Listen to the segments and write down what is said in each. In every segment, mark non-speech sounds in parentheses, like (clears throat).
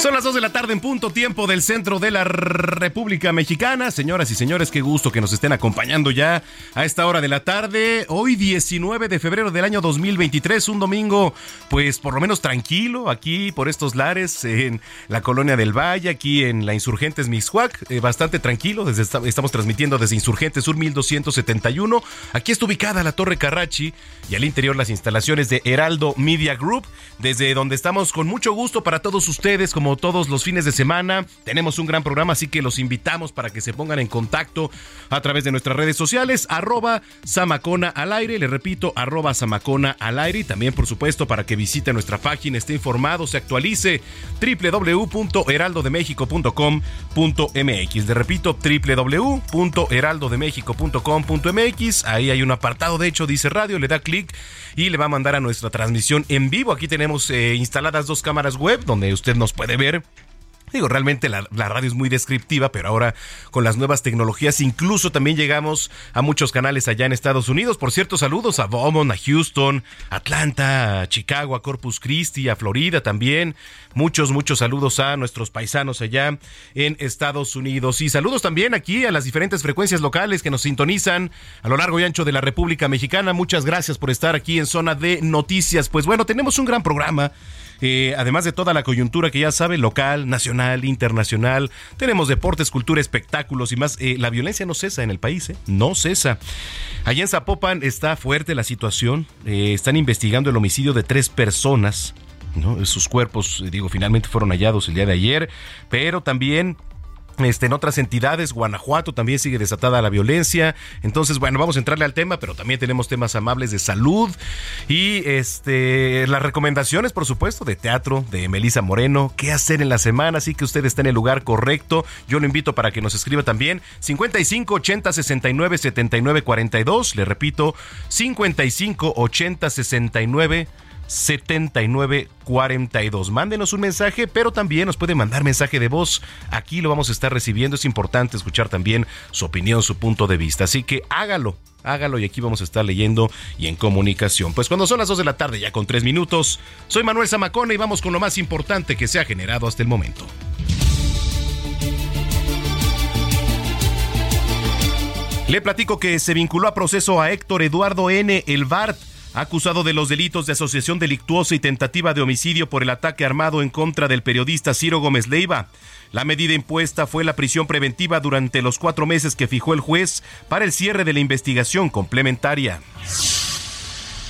Son las 2 de la tarde en punto tiempo del centro de la República Mexicana. Señoras y señores, qué gusto que nos estén acompañando ya a esta hora de la tarde. Hoy 19 de febrero del año 2023, un domingo pues por lo menos tranquilo aquí por estos lares en la colonia del Valle, aquí en la Insurgentes Mixhuac, eh, bastante tranquilo. Desde, estamos transmitiendo desde Insurgentes Sur 1271. Aquí está ubicada la Torre Carrachi y al interior las instalaciones de Heraldo Media Group, desde donde estamos con mucho gusto para todos ustedes como todos los fines de semana. Tenemos un gran programa, así que los invitamos para que se pongan en contacto a través de nuestras redes sociales, arroba Samacona al aire, le repito, arroba Samacona al aire y también, por supuesto, para que visite nuestra página, esté informado, se actualice, www.heraldodemexico.com.mx. Le repito, www.heraldodemexico.com.mx. Ahí hay un apartado, de hecho, dice radio, le da clic y le va a mandar a nuestra transmisión en vivo. Aquí tenemos eh, instaladas dos cámaras web donde usted nos puede ver Digo, realmente la, radio es muy descriptiva, pero ahora con las nuevas tecnologías incluso también llegamos a muchos canales allá en Estados Unidos. Por cierto, saludos a Beaumont, a Houston, Atlanta, a Chicago, a Corpus Christi, a Florida también. Muchos, muchos saludos a nuestros paisanos allá en Estados Unidos. Y saludos también aquí a las diferentes frecuencias locales que nos sintonizan a lo largo y ancho de la República Mexicana. Muchas gracias por estar aquí en Zona de Noticias. Pues bueno, tenemos un gran programa. Eh, además de toda la coyuntura que ya sabe, local, nacional, internacional, tenemos deportes, cultura, espectáculos y más. Eh, la violencia no cesa en el país, ¿eh? no cesa. Allá en Zapopan está fuerte la situación, están investigando el homicidio de tres personas. ¿no? Sus cuerpos, digo, finalmente fueron hallados el día de ayer, pero también este, en otras entidades, Guanajuato también sigue desatada la violencia. Entonces, bueno, vamos a entrarle al tema, pero también tenemos temas amables de salud y este las recomendaciones, por supuesto, de teatro de Melisa Moreno. ¿Qué hacer en la semana? Así que usted está en el lugar correcto. Yo lo invito para que nos escriba también 55 80 69 79 42. Le repito, 55 80 69 7942. Mándenos un mensaje, pero también nos puede mandar mensaje de voz. Aquí lo vamos a estar recibiendo. Es importante escuchar también su opinión, su punto de vista. Así que hágalo, hágalo y aquí vamos a estar leyendo y en comunicación. Pues cuando son las 2 de la tarde, ya con 3 minutos, soy Manuel Zamacona y vamos con lo más importante que se ha generado hasta el momento. Le platico que se vinculó a proceso a Héctor Eduardo N. El Bart acusado de los delitos de asociación delictuosa y tentativa de homicidio por el ataque armado en contra del periodista Ciro Gómez Leiva. La medida impuesta fue la prisión preventiva durante los cuatro meses que fijó el juez para el cierre de la investigación complementaria.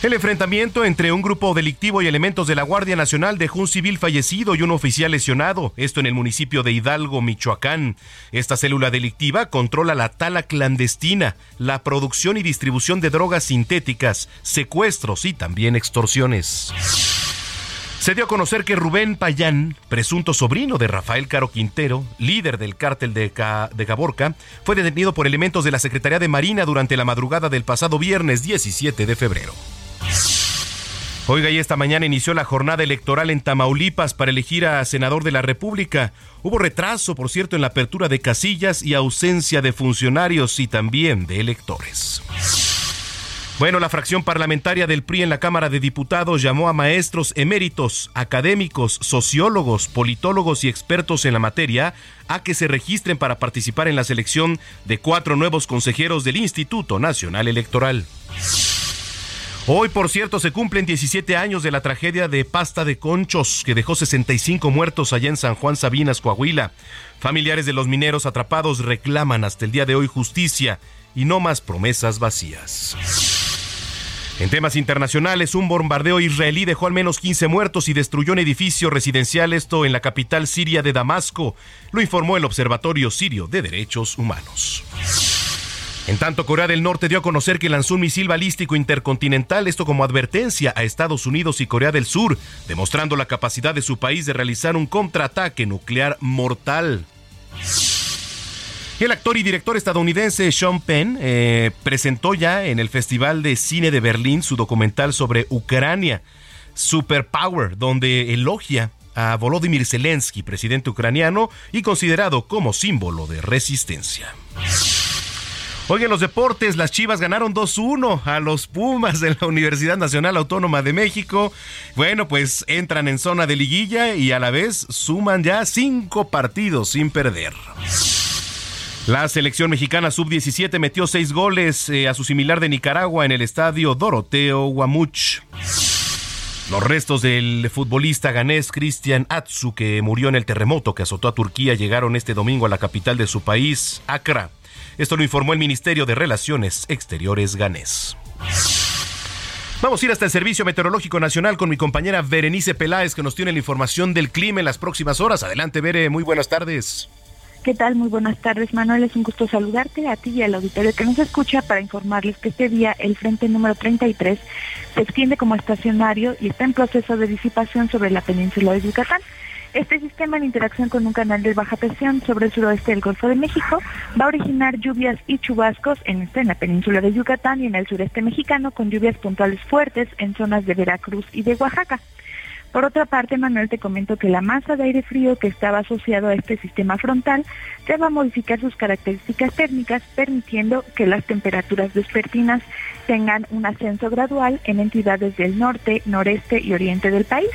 El enfrentamiento entre un grupo delictivo y elementos de la Guardia Nacional dejó un civil fallecido y un oficial lesionado, esto en el municipio de Hidalgo, Michoacán. Esta célula delictiva controla la tala clandestina, la producción y distribución de drogas sintéticas, secuestros y también extorsiones. Se dio a conocer que Rubén Payán, presunto sobrino de Rafael Caro Quintero, líder del cártel de, de Caborca, fue detenido por elementos de la Secretaría de Marina durante la madrugada del pasado viernes 17 de febrero. Oiga, y esta mañana inició la jornada electoral en Tamaulipas para elegir a senador de la República. Hubo retraso, por cierto, en la apertura de casillas y ausencia de funcionarios y también de electores. Bueno, la fracción parlamentaria del PRI en la Cámara de Diputados llamó a maestros eméritos, académicos, sociólogos, politólogos y expertos en la materia a que se registren para participar en la selección de cuatro nuevos consejeros del Instituto Nacional Electoral. Hoy, por cierto, se cumplen 17 años de la tragedia de Pasta de Conchos, que dejó 65 muertos allá en San Juan Sabinas, Coahuila. Familiares de los mineros atrapados reclaman hasta el día de hoy justicia y no más promesas vacías. En temas internacionales, un bombardeo israelí dejó al menos 15 muertos y destruyó un edificio residencial, esto en la capital siria de Damasco, lo informó el Observatorio Sirio de Derechos Humanos. En tanto, Corea del Norte dio a conocer que lanzó un misil balístico intercontinental, esto como advertencia a Estados Unidos y Corea del Sur, demostrando la capacidad de su país de realizar un contraataque nuclear mortal. El actor y director estadounidense Sean Penn eh, presentó ya en el Festival de Cine de Berlín su documental sobre Ucrania, Superpower, donde elogia a Volodymyr Zelensky, presidente ucraniano y considerado como símbolo de resistencia. Hoy en los deportes, las Chivas ganaron 2-1 a los Pumas de la Universidad Nacional Autónoma de México. Bueno, pues entran en zona de liguilla y a la vez suman ya cinco partidos sin perder. La selección mexicana sub-17 metió seis goles eh, a su similar de Nicaragua en el estadio Doroteo Guamuch. Los restos del futbolista ganés Cristian Atsu, que murió en el terremoto que azotó a Turquía, llegaron este domingo a la capital de su país, Accra. Esto lo informó el Ministerio de Relaciones Exteriores ganés. Vamos a ir hasta el Servicio Meteorológico Nacional con mi compañera Berenice Peláez, que nos tiene la información del clima en las próximas horas. Adelante, Bere, muy buenas tardes. ¿Qué tal? Muy buenas tardes, Manuel. Es un gusto saludarte a ti y al auditorio que nos escucha para informarles que este día el frente número 33 se extiende como estacionario y está en proceso de disipación sobre la península de Yucatán. Este sistema en interacción con un canal de baja presión sobre el suroeste del Golfo de México va a originar lluvias y chubascos en, este, en la península de Yucatán y en el sureste mexicano con lluvias puntuales fuertes en zonas de Veracruz y de Oaxaca. Por otra parte, Manuel, te comento que la masa de aire frío que estaba asociado a este sistema frontal se va a modificar sus características térmicas, permitiendo que las temperaturas vespertinas tengan un ascenso gradual en entidades del norte, noreste y oriente del país.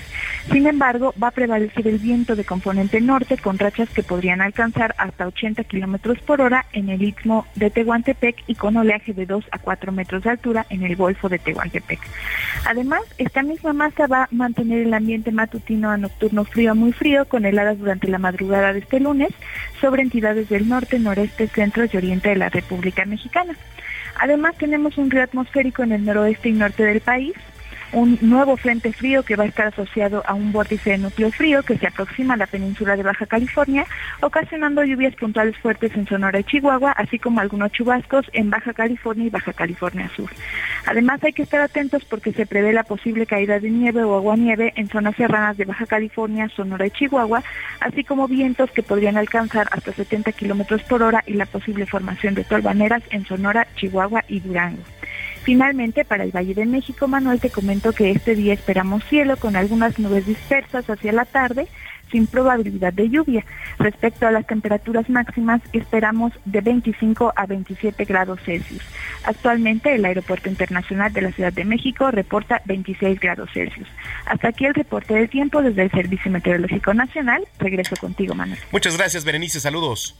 Sin embargo, va a prevalecer el viento de componente norte con rachas que podrían alcanzar hasta 80 kilómetros por hora en el istmo de Tehuantepec y con oleaje de 2 a 4 metros de altura en el golfo de Tehuantepec. Además, esta misma masa va a mantener el ambiente matutino a nocturno frío a muy frío con heladas durante la madrugada de este lunes sobre entidades del norte, noreste, centro y oriente de la República Mexicana. Además tenemos un río atmosférico en el noroeste y norte del país, un nuevo frente frío que va a estar asociado a un vórtice de núcleo frío que se aproxima a la península de Baja California, ocasionando lluvias puntuales fuertes en Sonora y Chihuahua, así como algunos chubascos en Baja California y Baja California Sur. Además hay que estar atentos porque se prevé la posible caída de nieve o aguanieve en zonas serranas de Baja California, Sonora y Chihuahua, así como vientos que podrían alcanzar hasta 70 kilómetros por hora y la posible formación de tolvaneras en Sonora, Chihuahua y Durango. Finalmente, para el Valle de México, Manuel, te comento que este día esperamos cielo con algunas nubes dispersas hacia la tarde, sin probabilidad de lluvia. Respecto a las temperaturas máximas, esperamos de 25 a 27 grados Celsius. Actualmente, el Aeropuerto Internacional de la Ciudad de México reporta 26 grados Celsius. Hasta aquí el reporte del tiempo desde el Servicio Meteorológico Nacional. Regreso contigo, Manuel. Muchas gracias, Berenice. Saludos.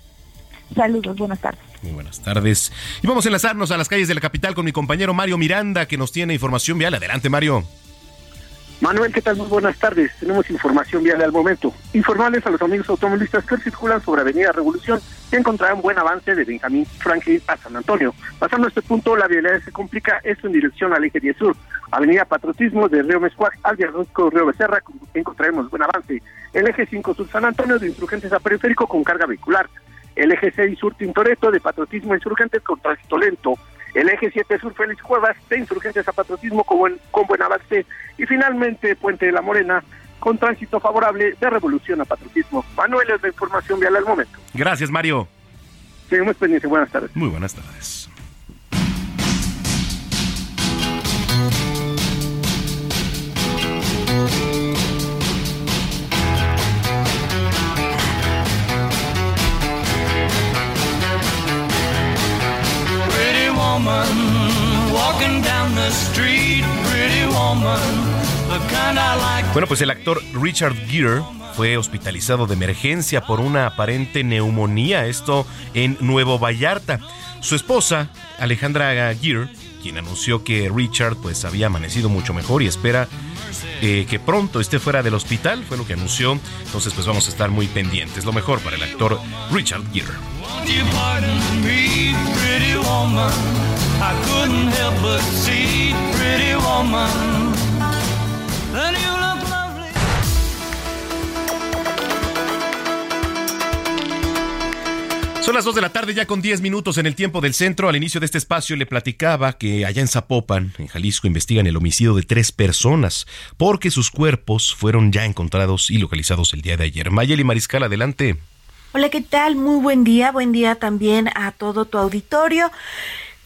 Saludos, buenas tardes. Muy buenas tardes. Y vamos a enlazarnos a las calles de la capital con mi compañero Mario Miranda, que nos tiene información vial. Adelante, Mario. Manuel, ¿qué tal? Muy buenas tardes. Tenemos información vial al momento. Informarles a los amigos automovilistas que circulan sobre Avenida Revolución que encontrarán buen avance de Benjamín Franklin a San Antonio. Pasando este punto, la vialidad se complica, esto en dirección al eje 10 sur. Avenida Patriotismo de Río Mescuac al viaducto Río Becerra, encontraremos buen avance. El eje 5 sur San Antonio de Insurgentes a Periférico con carga vehicular el eje 6 sur Tintoretto de Patriotismo Insurgentes con tránsito lento, el eje 7 sur Félix Cuevas de Insurgentes a Patriotismo con buen, con buen avance y finalmente Puente de la Morena con tránsito favorable de Revolución a Patriotismo. Manuel es la información vial al momento. Gracias, Mario. Seguimos pendientes. Buenas tardes. Muy buenas tardes. Bueno, pues el actor Richard Gere fue hospitalizado de emergencia por una aparente neumonía, esto en Nuevo Vallarta. Su esposa, Alejandra Gere, quien anunció que Richard pues había amanecido mucho mejor y espera eh, que pronto esté fuera del hospital, fue lo que anunció. Entonces pues vamos a estar muy pendientes. Lo mejor para el actor Richard Gere. I couldn't help but see pretty woman, then you look lovely. Son las 2 de la tarde ya con 10 minutos en el tiempo del centro. Al inicio de este espacio le platicaba que allá en Zapopan, en Jalisco, investigan el homicidio de tres personas porque sus cuerpos fueron ya encontrados y localizados el día de ayer. Mayeli Mariscal, adelante. Hola, ¿qué tal? Muy buen día. Buen día también a todo tu auditorio.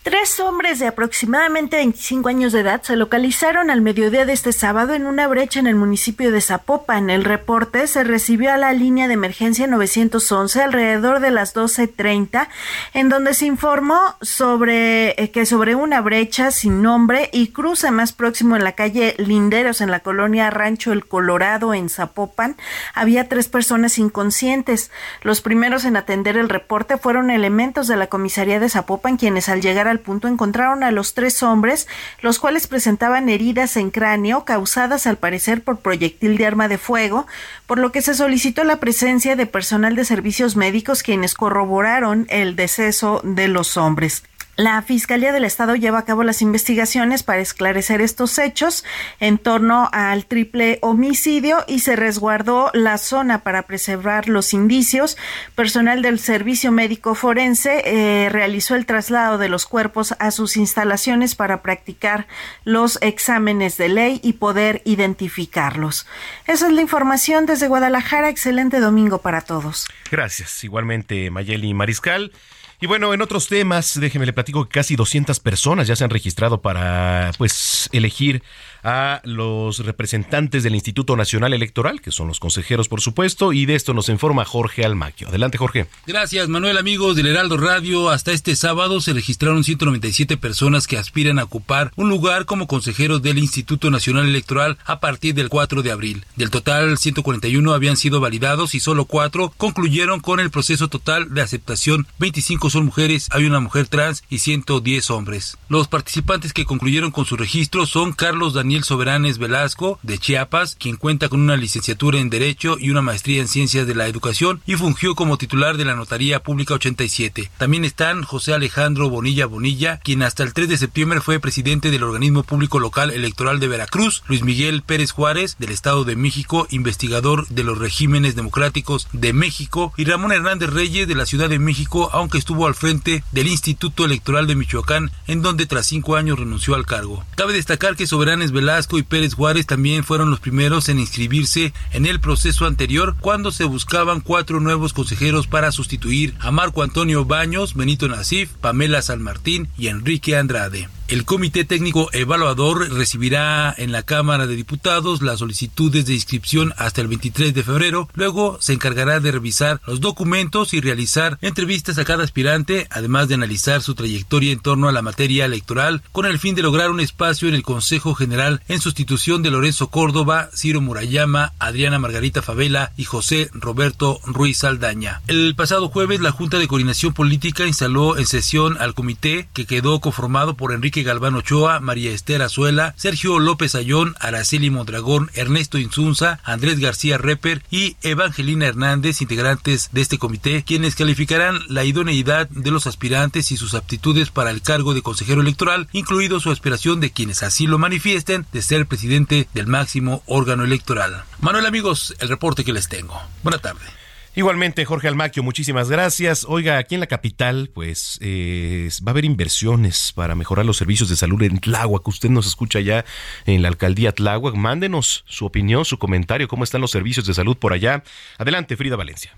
Tres hombres de aproximadamente 25 años de edad se localizaron al mediodía de este sábado en una brecha en el municipio de Zapopan. El reporte se recibió a la línea de emergencia 911 alrededor de las 12.30, en donde se informó sobre eh, que sobre una brecha sin nombre y cruce más próximo en la calle Linderos en la colonia Rancho El Colorado en Zapopan había tres personas inconscientes. Los primeros en atender el reporte fueron elementos de la comisaría de Zapopan quienes al llegar al punto encontraron a los tres hombres, los cuales presentaban heridas en cráneo causadas al parecer por proyectil de arma de fuego, por lo que se solicitó la presencia de personal de servicios médicos quienes corroboraron el deceso de los hombres. La Fiscalía del Estado lleva a cabo las investigaciones para esclarecer estos hechos en torno al triple homicidio y se resguardó la zona para preservar los indicios. Personal del Servicio Médico Forense eh, realizó el traslado de los cuerpos a sus instalaciones para practicar los exámenes de ley y poder identificarlos. Esa es la información desde Guadalajara. Excelente domingo para todos. Gracias. Igualmente, Mayeli Mariscal. Y bueno, en otros temas, déjeme le platico que casi 200 personas ya se han registrado para pues elegir a los representantes del Instituto Nacional Electoral, que son los consejeros, por supuesto, y de esto nos informa Jorge Almaquio. Adelante, Jorge. Gracias, Manuel, amigos del Heraldo Radio. Hasta este sábado se registraron 197 personas que aspiran a ocupar un lugar como consejeros del Instituto Nacional Electoral a partir del 4 de abril. Del total, 141 habían sido validados y solo 4 concluyeron con el proceso total de aceptación. 25 son mujeres, hay una mujer trans y 110 hombres. Los participantes que concluyeron con su registro son Carlos Daniel Daniel Soberanes Velasco, de Chiapas, quien cuenta con una licenciatura en Derecho y una maestría en Ciencias de la Educación y fungió como titular de la Notaría Pública 87. También están José Alejandro Bonilla Bonilla, quien hasta el 3 de septiembre fue presidente del Organismo Público Local Electoral de Veracruz, Luis Miguel Pérez Juárez, del Estado de México, investigador de los regímenes democráticos de México, y Ramón Hernández Reyes, de la Ciudad de México, aunque estuvo al frente del Instituto Electoral de Michoacán, en donde tras cinco años renunció al cargo. Cabe destacar que Soberanes Velasco y Pérez Juárez también fueron los primeros en inscribirse en el proceso anterior cuando se buscaban cuatro nuevos consejeros para sustituir a Marco Antonio Baños, Benito Nasif, Pamela San Martín y Enrique Andrade. El Comité Técnico Evaluador recibirá en la Cámara de Diputados las solicitudes de inscripción hasta el 23 de febrero. Luego se encargará de revisar los documentos y realizar entrevistas a cada aspirante, además de analizar su trayectoria en torno a la materia electoral, con el fin de lograr un espacio en el Consejo General en sustitución de Lorenzo Córdoba, Ciro Murayama, Adriana Margarita Favela y José Roberto Ruiz Saldaña. El pasado jueves, la Junta de Coordinación Política instaló en sesión al comité que quedó conformado por Enrique Galván Ochoa, María Esther Azuela, Sergio López Ayón, Araceli Mondragón, Ernesto Insunza, Andrés García Reper y Evangelina Hernández, integrantes de este comité, quienes calificarán la idoneidad de los aspirantes y sus aptitudes para el cargo de consejero electoral, incluido su aspiración de quienes así lo manifiesten de ser presidente del máximo órgano electoral. Manuel amigos, el reporte que les tengo. Buena tarde. Igualmente, Jorge Almaquio, muchísimas gracias. Oiga, aquí en la capital, pues eh, va a haber inversiones para mejorar los servicios de salud en Tláhuac. Usted nos escucha ya en la alcaldía Tláhuac. Mándenos su opinión, su comentario, cómo están los servicios de salud por allá. Adelante, Frida Valencia.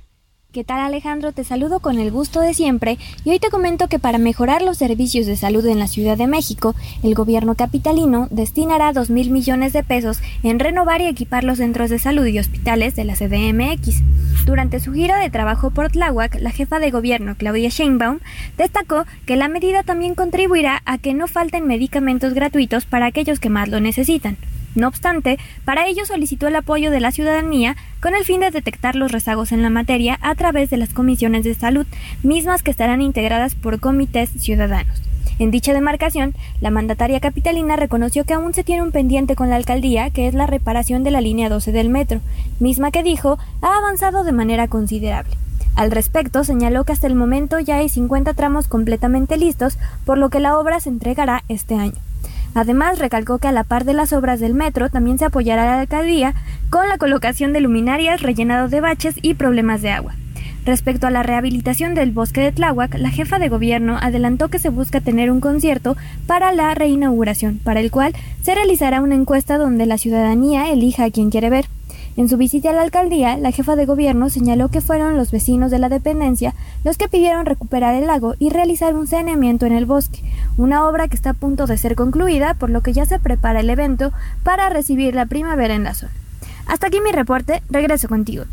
¿Qué tal Alejandro? Te saludo con el gusto de siempre y hoy te comento que para mejorar los servicios de salud en la Ciudad de México, el gobierno capitalino destinará 2 mil millones de pesos en renovar y equipar los centros de salud y hospitales de la CDMX. Durante su gira de trabajo por Tláhuac, la jefa de gobierno Claudia Sheinbaum destacó que la medida también contribuirá a que no falten medicamentos gratuitos para aquellos que más lo necesitan. No obstante, para ello solicitó el apoyo de la ciudadanía con el fin de detectar los rezagos en la materia a través de las comisiones de salud, mismas que estarán integradas por comités ciudadanos. En dicha demarcación, la mandataria capitalina reconoció que aún se tiene un pendiente con la alcaldía, que es la reparación de la línea 12 del metro, misma que dijo ha avanzado de manera considerable. Al respecto, señaló que hasta el momento ya hay 50 tramos completamente listos, por lo que la obra se entregará este año. Además, recalcó que a la par de las obras del metro también se apoyará la alcaldía con la colocación de luminarias, rellenado de baches y problemas de agua. Respecto a la rehabilitación del bosque de Tláhuac, la jefa de gobierno adelantó que se busca tener un concierto para la reinauguración, para el cual se realizará una encuesta donde la ciudadanía elija a quien quiere ver. En su visita a la alcaldía, la jefa de gobierno señaló que fueron los vecinos de la dependencia los que pidieron recuperar el lago y realizar un saneamiento en el bosque, una obra que está a punto de ser concluida, por lo que ya se prepara el evento para recibir la primavera en la zona. Hasta aquí mi reporte, regreso contigo.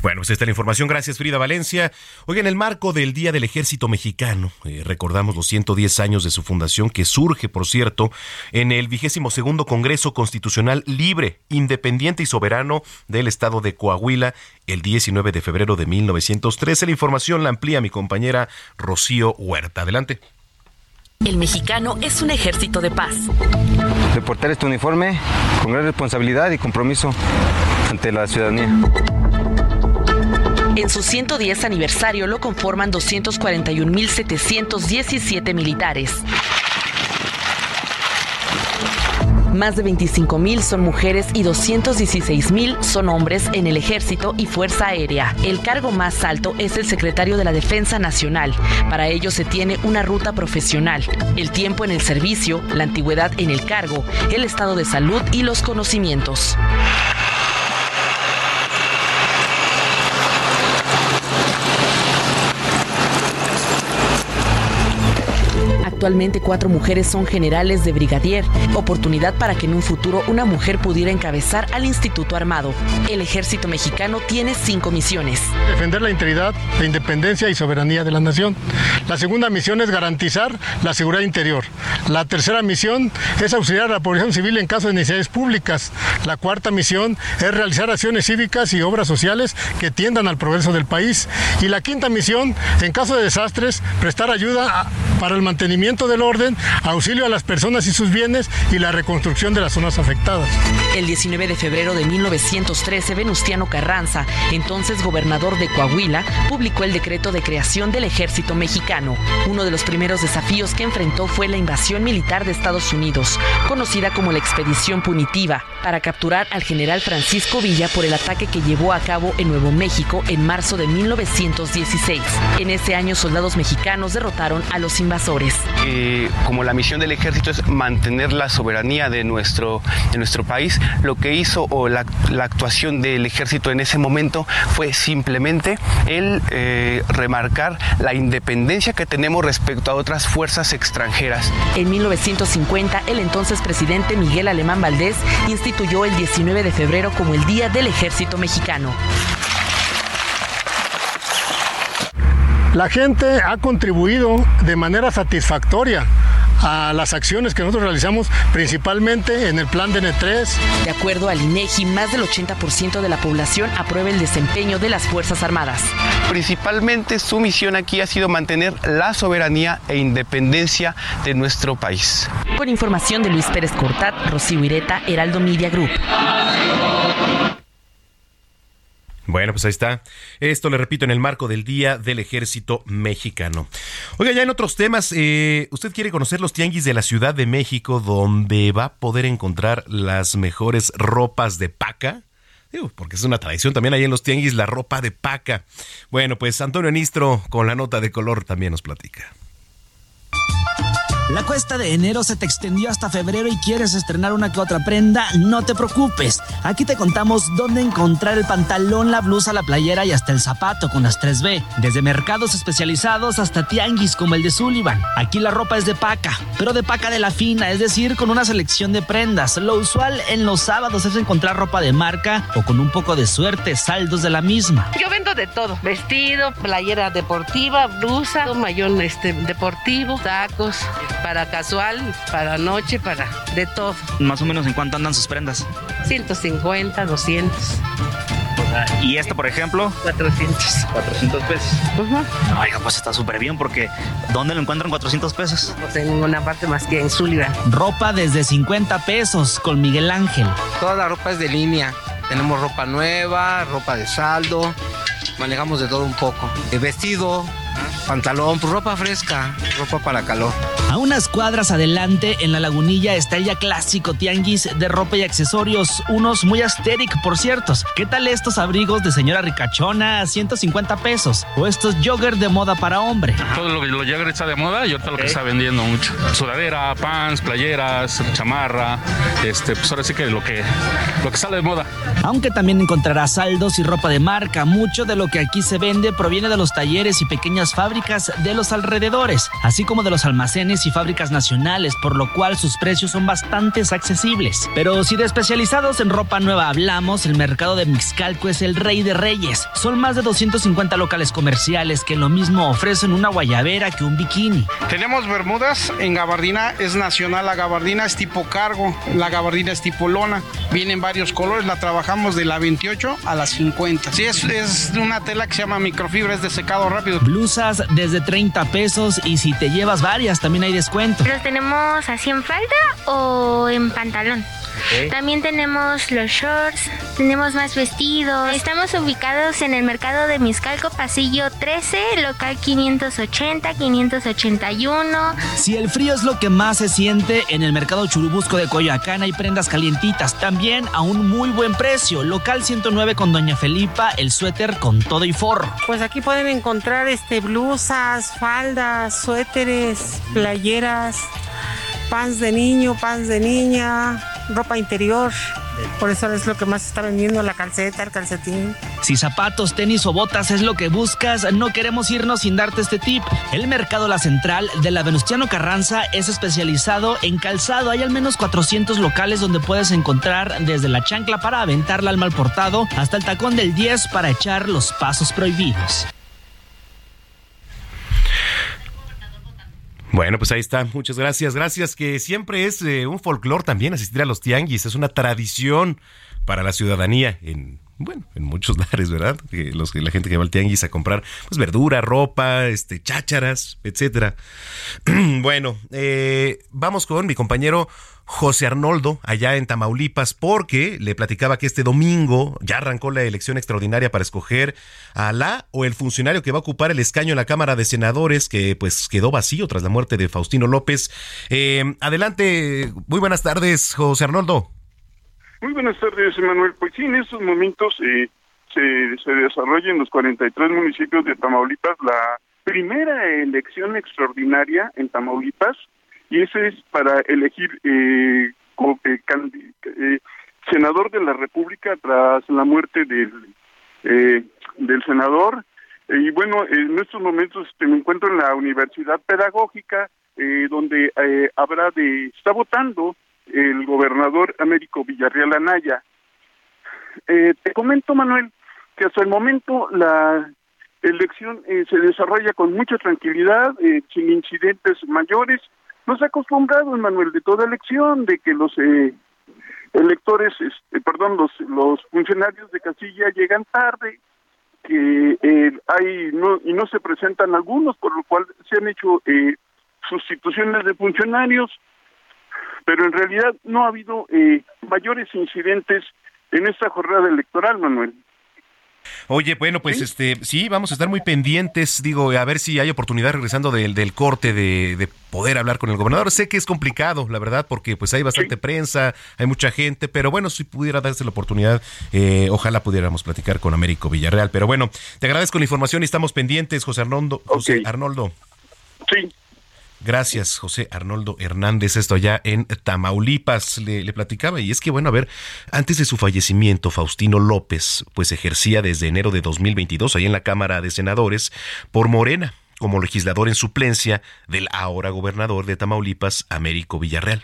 Bueno, pues esta es la información. Gracias, Frida Valencia. Hoy en el marco del Día del Ejército Mexicano, eh, recordamos los 110 años de su fundación, que surge, por cierto, en el vigésimo segundo Congreso Constitucional Libre, Independiente y Soberano del Estado de Coahuila, el 19 de febrero de 1913. La información la amplía mi compañera Rocío Huerta. Adelante. El mexicano es un ejército de paz. De portar este uniforme con gran responsabilidad y compromiso ante la ciudadanía. En su 110 aniversario lo conforman 241.717 militares. Más de 25.000 son mujeres y 216.000 son hombres en el ejército y fuerza aérea. El cargo más alto es el secretario de la Defensa Nacional. Para ello se tiene una ruta profesional, el tiempo en el servicio, la antigüedad en el cargo, el estado de salud y los conocimientos. Actualmente cuatro mujeres son generales de brigadier, oportunidad para que en un futuro una mujer pudiera encabezar al Instituto Armado. El ejército mexicano tiene cinco misiones. Defender la integridad, la independencia y soberanía de la nación. La segunda misión es garantizar la seguridad interior. La tercera misión es auxiliar a la población civil en caso de necesidades públicas. La cuarta misión es realizar acciones cívicas y obras sociales que tiendan al progreso del país. Y la quinta misión, en caso de desastres, prestar ayuda para el mantenimiento del orden, auxilio a las personas y sus bienes y la reconstrucción de las zonas afectadas. El 19 de febrero de 1913, Venustiano Carranza, entonces gobernador de Coahuila, publicó el decreto de creación del ejército mexicano. Uno de los primeros desafíos que enfrentó fue la invasión militar de Estados Unidos, conocida como la expedición punitiva, para capturar al general Francisco Villa por el ataque que llevó a cabo en Nuevo México en marzo de 1916. En ese año soldados mexicanos derrotaron a los invasores. Eh, como la misión del ejército es mantener la soberanía de nuestro, de nuestro país, lo que hizo o la, actuación del ejército en ese momento fue simplemente el eh, remarcar la independencia que tenemos respecto a otras fuerzas extranjeras. En 1950, el entonces presidente Miguel Alemán Valdés instituyó el 19 de febrero como el Día del Ejército Mexicano. La gente ha contribuido de manera satisfactoria a las acciones que nosotros realizamos principalmente en el plan de N3. De acuerdo al INEGI, más del 80% de la población aprueba el desempeño de las Fuerzas Armadas. Principalmente su misión aquí ha sido mantener la soberanía e independencia de nuestro país. Con información de Luis Pérez Cortat, Rocío Ireta, Heraldo Media Group. Bueno, pues ahí está. Esto le repito en el marco del Día del Ejército Mexicano. Oiga, ya en otros temas, eh, ¿usted quiere conocer los tianguis de la Ciudad de México donde va a poder encontrar las mejores ropas de paca? Digo, porque es una tradición también ahí en los tianguis la ropa de paca. Bueno, pues Antonio Nistro con la nota de color también nos platica. La cuesta de enero se te extendió hasta febrero y quieres estrenar una que otra prenda, no te preocupes. Aquí te contamos dónde encontrar el pantalón, la blusa, la playera y hasta el zapato con las 3B. Desde mercados especializados hasta tianguis como el de Sullivan. Aquí la ropa es de paca, pero de paca de la fina, es decir, con una selección de prendas. Lo usual en los sábados es encontrar ropa de marca o con un poco de suerte, saldos de la misma. Yo vendo de todo, vestido, playera deportiva, blusa, mayón este, deportivo, tacos para casual, para noche, para de todo. Más o menos en cuánto andan sus prendas. 150, 200. ¿Y esto, por ejemplo? 400. 400 pesos. Oiga, pues está súper bien porque ¿dónde lo encuentran 400 pesos? No sé en ninguna parte más que en Sullivan. Ropa desde 50 pesos con Miguel Ángel. Toda la ropa es de línea. Tenemos ropa nueva, ropa de saldo, manejamos de todo un poco. De vestido, pantalón, pues ropa fresca, ropa para calor. A unas cuadras adelante, en la lagunilla, está el ya clásico tianguis de ropa y accesorios, unos muy aesthetic, por cierto. ¿Qué tal estos abrigos de señora ricachona a 150 pesos? O estos jogger de moda para hombre. Todo lo que lo jogger está de moda y ahorita lo que está vendiendo mucho. Sudadera, pants, playeras, chamarra, este, pues ahora sí que lo que, lo que sale de moda. Aunque también encontrarás saldos y ropa de marca, mucho de lo que aquí se vende proviene de los talleres y pequeñas fábricas de los alrededores, así como de los almacenes y fábricas nacionales, por lo cual sus precios son bastante accesibles. Pero si de especializados en ropa nueva hablamos, el mercado de Mixcalco es el rey de reyes. Son más de 250 locales comerciales que lo mismo ofrecen una guayabera que un bikini. Tenemos bermudas en gabardina, es nacional, la gabardina es tipo cargo, la gabardina es tipo lona, vienen varios colores, la trabajamos de la 28 a la 50. Sí, es, es una tela que se llama microfibra, es de secado rápido. Blusas desde 30 pesos y si te llevas varias también hay descuento. ¿Los tenemos así en falda o en pantalón? También tenemos los shorts, tenemos más vestidos. Estamos ubicados en el mercado de Miscalco, pasillo 13, local 580, 581. Si el frío es lo que más se siente, en el mercado Churubusco de Coyoacán hay prendas calientitas, también a un muy buen precio. Local 109 con Doña Felipa, el suéter con todo y forro. Pues aquí pueden encontrar este blusas, faldas, suéteres, playeras, pants de niño, pants de niña, ropa interior. Por eso es lo que más está vendiendo, la calceta, el calcetín. Si zapatos, tenis o botas es lo que buscas, no queremos irnos sin darte este tip. El Mercado La Central de la Venustiano Carranza es especializado en calzado. Hay al menos 400 locales donde puedes encontrar desde la chancla para aventarla al mal portado hasta el tacón del 10 para echar los pasos prohibidos. Bueno, pues ahí está. Muchas gracias. Gracias, que siempre es eh, un folclore también asistir a los tianguis. Es una tradición para la ciudadanía en bueno, en muchos (laughs) lares, ¿verdad? Que la gente que va al tianguis a comprar pues verdura, ropa, este chácharas, etcétera. (clears throat) bueno, eh, vamos con mi compañero José Arnoldo, allá en Tamaulipas, porque le platicaba que este domingo ya arrancó la elección extraordinaria para escoger a la o el funcionario que va a ocupar el escaño en la Cámara de Senadores, que pues quedó vacío tras la muerte de Faustino López. Eh, adelante, muy buenas tardes, José Arnoldo. Muy buenas tardes, Emanuel. Pues sí, en estos momentos eh, se, desarrolla en los 43 municipios de Tamaulipas la primera elección extraordinaria en Tamaulipas y ese es para elegir eh, eh, senador de la República tras la muerte del eh, del senador y bueno en estos momentos me encuentro en la Universidad Pedagógica donde habrá de está votando el gobernador Américo Villarreal Anaya. Te comento Manuel que hasta el momento la elección se desarrolla con mucha tranquilidad sin incidentes mayores. Nos ha acostumbrado, Manuel, de toda elección, de que los eh, electores, este, perdón, los, los funcionarios de casilla llegan tarde, que eh, hay no, y no se presentan algunos, por lo cual se han hecho eh, sustituciones de funcionarios, pero en realidad no ha habido eh, mayores incidentes en esta jornada electoral, Manuel. Oye, bueno, pues ¿Sí? este, sí, vamos a estar muy pendientes, digo, a ver si hay oportunidad regresando del, del corte de, de, poder hablar con el gobernador. Sé que es complicado, la verdad, porque pues hay bastante ¿Sí? prensa, hay mucha gente, pero bueno, si pudiera darse la oportunidad, eh, ojalá pudiéramos platicar con Américo Villarreal. Pero bueno, te agradezco la información y estamos pendientes, José Arnoldo. José okay. Arnoldo. Sí. Gracias, José Arnoldo Hernández. Esto allá en Tamaulipas le, platicaba. Y es que, bueno, a ver, antes de su fallecimiento, Faustino López, pues ejercía desde enero de 2022 ahí en la Cámara de Senadores por Morena como legislador en suplencia del ahora gobernador de Tamaulipas, Américo Villarreal.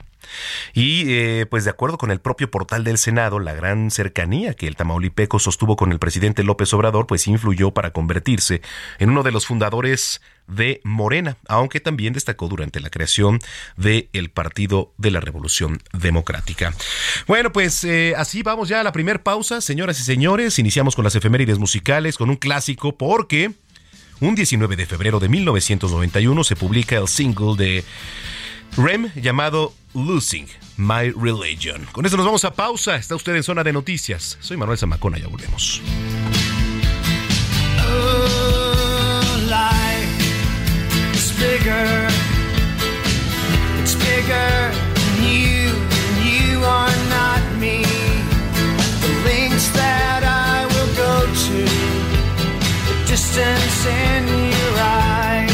Y eh, pues de acuerdo con el propio portal del Senado, la gran cercanía que el tamaulipeco sostuvo con el presidente López Obrador, pues influyó para convertirse en uno de los fundadores de Morena, aunque también destacó durante la creación del el Partido de la Revolución Democrática. Bueno, pues eh, así vamos ya a la primer pausa, señoras y señores. Iniciamos con las efemérides musicales, con un clásico, porque un 19 de febrero de 1991 se publica el single de Rem llamado Losing My Religion. Con eso nos vamos a pausa. Está usted en zona de noticias. Soy Manuel Zamacona, ya volvemos. Oh, life is bigger. It's bigger than you, and you are not me. The links that I will go to, the distance in your eyes.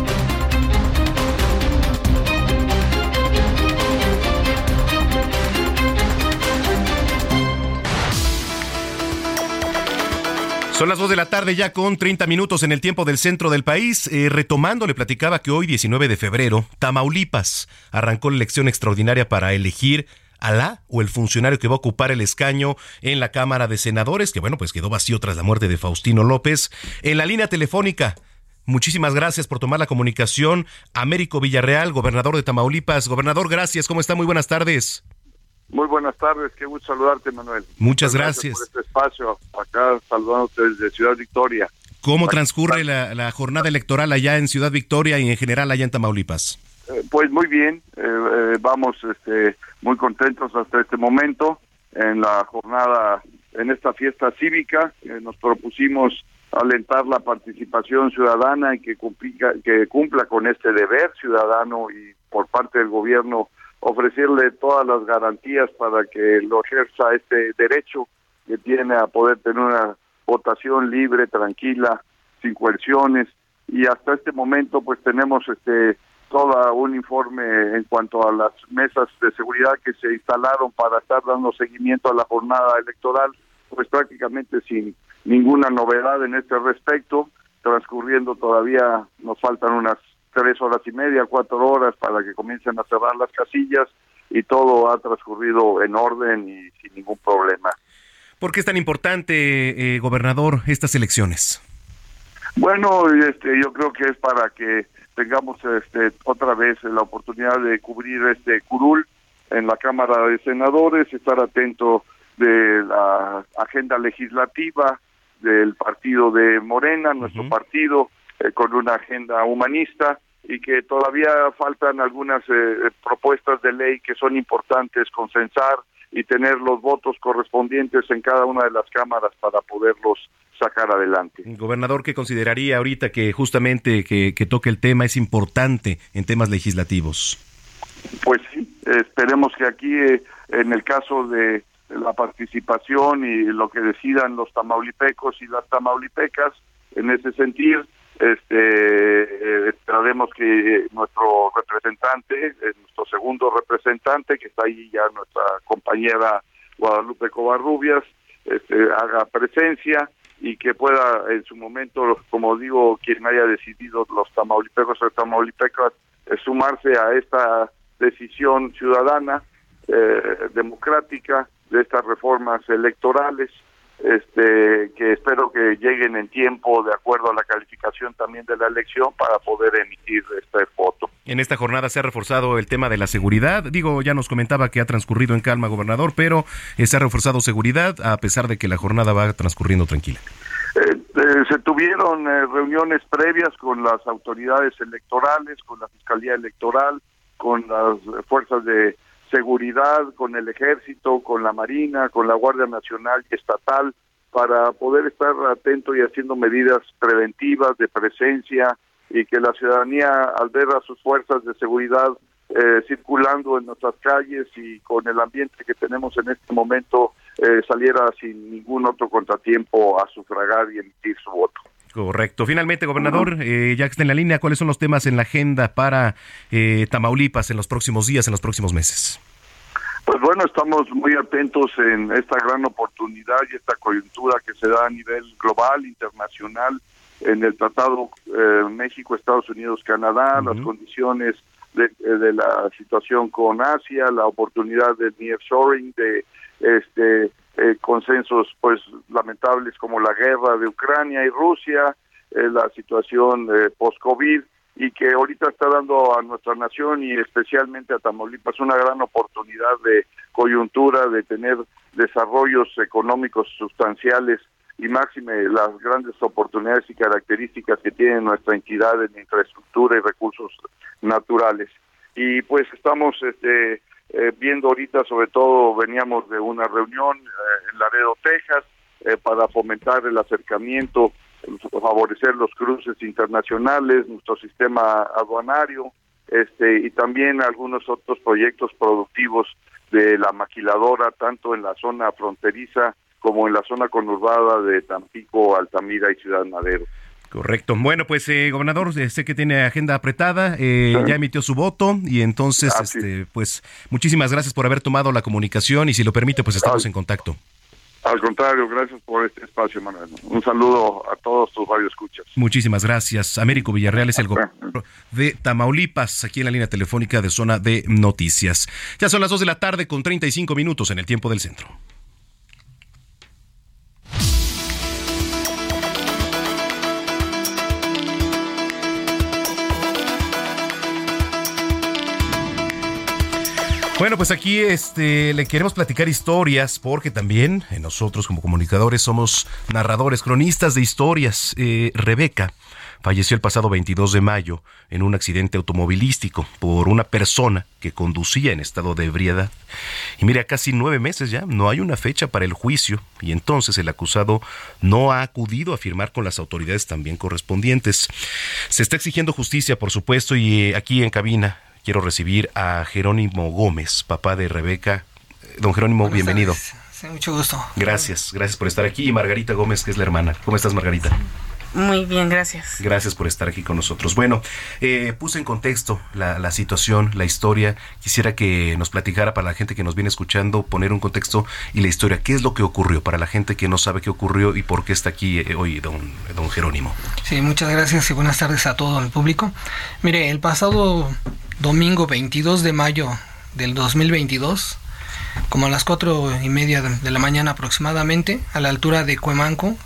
Son las 2 de la tarde ya con 30 minutos en el tiempo del centro del país. Eh, retomando, le platicaba que hoy, 19 de febrero, Tamaulipas arrancó la elección extraordinaria para elegir a la o el funcionario que va a ocupar el escaño en la Cámara de Senadores, que bueno, pues quedó vacío tras la muerte de Faustino López. En la línea telefónica, muchísimas gracias por tomar la comunicación. Américo Villarreal, gobernador de Tamaulipas. Gobernador, gracias. ¿Cómo está? Muy buenas tardes. Muy buenas tardes, qué gusto saludarte, Manuel. Muchas gracias. por este espacio, acá saludándote desde Ciudad Victoria. ¿Cómo transcurre la, la jornada electoral allá en Ciudad Victoria y en general allá en Tamaulipas? Eh, pues muy bien, eh, eh, vamos este, muy contentos hasta este momento en la jornada, en esta fiesta cívica. que nos propusimos alentar la participación ciudadana y que, cumplica, que cumpla con este deber ciudadano y por parte del gobierno ofrecerle todas las garantías para que lo ejerza este derecho que tiene a poder tener una votación libre, tranquila, sin coerciones. Y hasta este momento pues tenemos este todo un informe en cuanto a las mesas de seguridad que se instalaron para estar dando seguimiento a la jornada electoral, pues prácticamente sin ninguna novedad en este respecto, transcurriendo todavía nos faltan unas tres horas y media, cuatro horas para que comiencen a cerrar las casillas y todo ha transcurrido en orden y sin ningún problema. ¿Por qué es tan importante, eh, gobernador, estas elecciones? Bueno, este, yo creo que es para que tengamos este, otra vez la oportunidad de cubrir este curul en la Cámara de Senadores, estar atento de la agenda legislativa del partido de Morena, nuestro partido, eh, con una agenda humanista y que todavía faltan algunas eh, propuestas de ley que son importantes consensar y tener los votos correspondientes en cada una de las cámaras para poderlos sacar adelante. Gobernador, ¿qué consideraría ahorita que justamente que, que toque el tema es importante en temas legislativos? Pues sí, esperemos que aquí, eh, en el caso de la participación y lo que decidan los tamaulipecos y las tamaulipecas, en ese sentido, este eh, esperaremos que nuestro representante, eh, nuestro segundo representante, que está ahí ya nuestra compañera Guadalupe Covarrubias, este, haga presencia y que pueda en su momento, como digo, quien haya decidido los tamaulipecos o tamaulipecas, eh, sumarse a esta decisión ciudadana, democrática, de estas reformas electorales este, que espero que lleguen en tiempo de acuerdo a la calificación también de la elección para poder emitir este voto. En esta jornada se ha reforzado el tema de la seguridad. Digo, ya nos comentaba que ha transcurrido en calma, gobernador, pero eh, se ha reforzado seguridad a pesar de que la jornada va transcurriendo tranquila. Eh, eh, se tuvieron reuniones previas con las autoridades electorales, con la Fiscalía Electoral, con las fuerzas de seguridad con el ejército, con la marina, con la Guardia Nacional y estatal para poder estar atento y haciendo medidas preventivas de presencia y que la ciudadanía al ver a sus fuerzas de seguridad eh, circulando en nuestras calles y con el ambiente que tenemos en este momento eh, saliera sin ningún otro contratiempo a sufragar y emitir su voto. Correcto. Finalmente, gobernador, eh, ya que está en la línea, ¿cuáles son los temas en la agenda para eh, Tamaulipas en los próximos días, en los próximos meses? Pues bueno, estamos muy atentos en esta gran oportunidad y esta coyuntura que se da a nivel global, internacional, en el Tratado eh, México, Estados Unidos, Canadá, las condiciones de, de, la situación con Asia, la oportunidad del nearshoring, de este eh, consensos pues lamentables como la guerra de Ucrania y Rusia, eh, la situación eh, post-COVID y que ahorita está dando a nuestra nación y especialmente a Tamaulipas una gran oportunidad de coyuntura, de tener desarrollos económicos sustanciales y máxime las grandes oportunidades y características que tiene nuestra entidad en infraestructura y recursos naturales. Y pues estamos este, eh, viendo ahorita, sobre todo veníamos de una reunión eh, en Laredo, Texas, eh, para fomentar el acercamiento, favorecer los cruces internacionales, nuestro sistema aduanario, este, y también algunos otros proyectos productivos de la maquiladora, tanto en la zona fronteriza como en la zona conurbada de Tampico, Altamira y Ciudad Madero. Correcto. Bueno, pues eh, gobernador, eh, sé que tiene agenda apretada, eh, ya emitió su voto y entonces, este, pues muchísimas gracias por haber tomado la comunicación y si lo permite, pues estamos en contacto. Al contrario, gracias por este espacio, Manuel. Un saludo a todos tus escuchas. Muchísimas gracias. Américo Villarreal es el gobernador de Tamaulipas, aquí en la línea telefónica de Zona de Noticias. Ya son las 2 de la tarde con 35 minutos en el tiempo del centro. Bueno, pues aquí este, le queremos platicar historias porque también eh, nosotros como comunicadores somos narradores, cronistas de historias. Eh, Rebeca falleció el pasado 22 de mayo en un accidente automovilístico por una persona que conducía en estado de ebriedad. Y mira, casi nueve meses ya, no hay una fecha para el juicio y entonces el acusado no ha acudido a firmar con las autoridades también correspondientes. Se está exigiendo justicia, por supuesto, y eh, aquí en cabina quiero recibir a Jerónimo Gómez, papá de Rebeca. Don Jerónimo, bienvenido. Sí, mucho gusto. Gracias, gracias por estar aquí. Y Margarita Gómez, que es la hermana. ¿Cómo estás, Margarita? Muy bien, gracias. Gracias por estar aquí con nosotros. Bueno, eh, puse en contexto la, la, situación, la historia. Quisiera que nos platicara para la gente que nos viene escuchando, poner un contexto y la historia. ¿Qué es lo que ocurrió para la gente que no sabe qué ocurrió y por qué está aquí eh, hoy don, don Jerónimo? Sí, muchas gracias y buenas tardes a todo el público. Mire, el pasado domingo 22 de mayo del 2022, como a las cuatro y media de la mañana aproximadamente, a la altura de Cuemanco,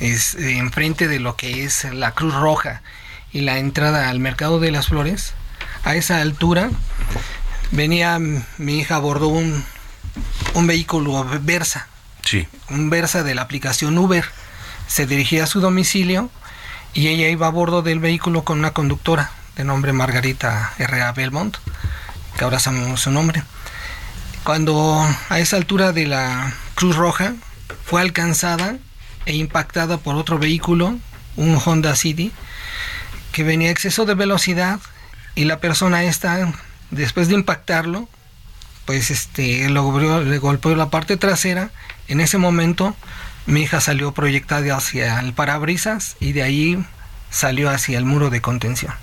es eh, enfrente de lo que es la Cruz Roja y la entrada al Mercado de las Flores. A esa altura venía mi hija a bordo un, un vehículo Versa. Sí. Un Versa de la aplicación Uber. Se dirigía a su domicilio y ella iba a bordo del vehículo con una conductora de nombre Margarita R.A. Belmont, que ahora sabemos su nombre. Cuando a esa altura de la Cruz Roja fue alcanzada e impactada por otro vehículo, un Honda City, que venía a exceso de velocidad y la persona esta, después de impactarlo, pues este, le golpeó la parte trasera. En ese momento mi hija salió proyectada hacia el parabrisas y de ahí salió hacia el muro de contención.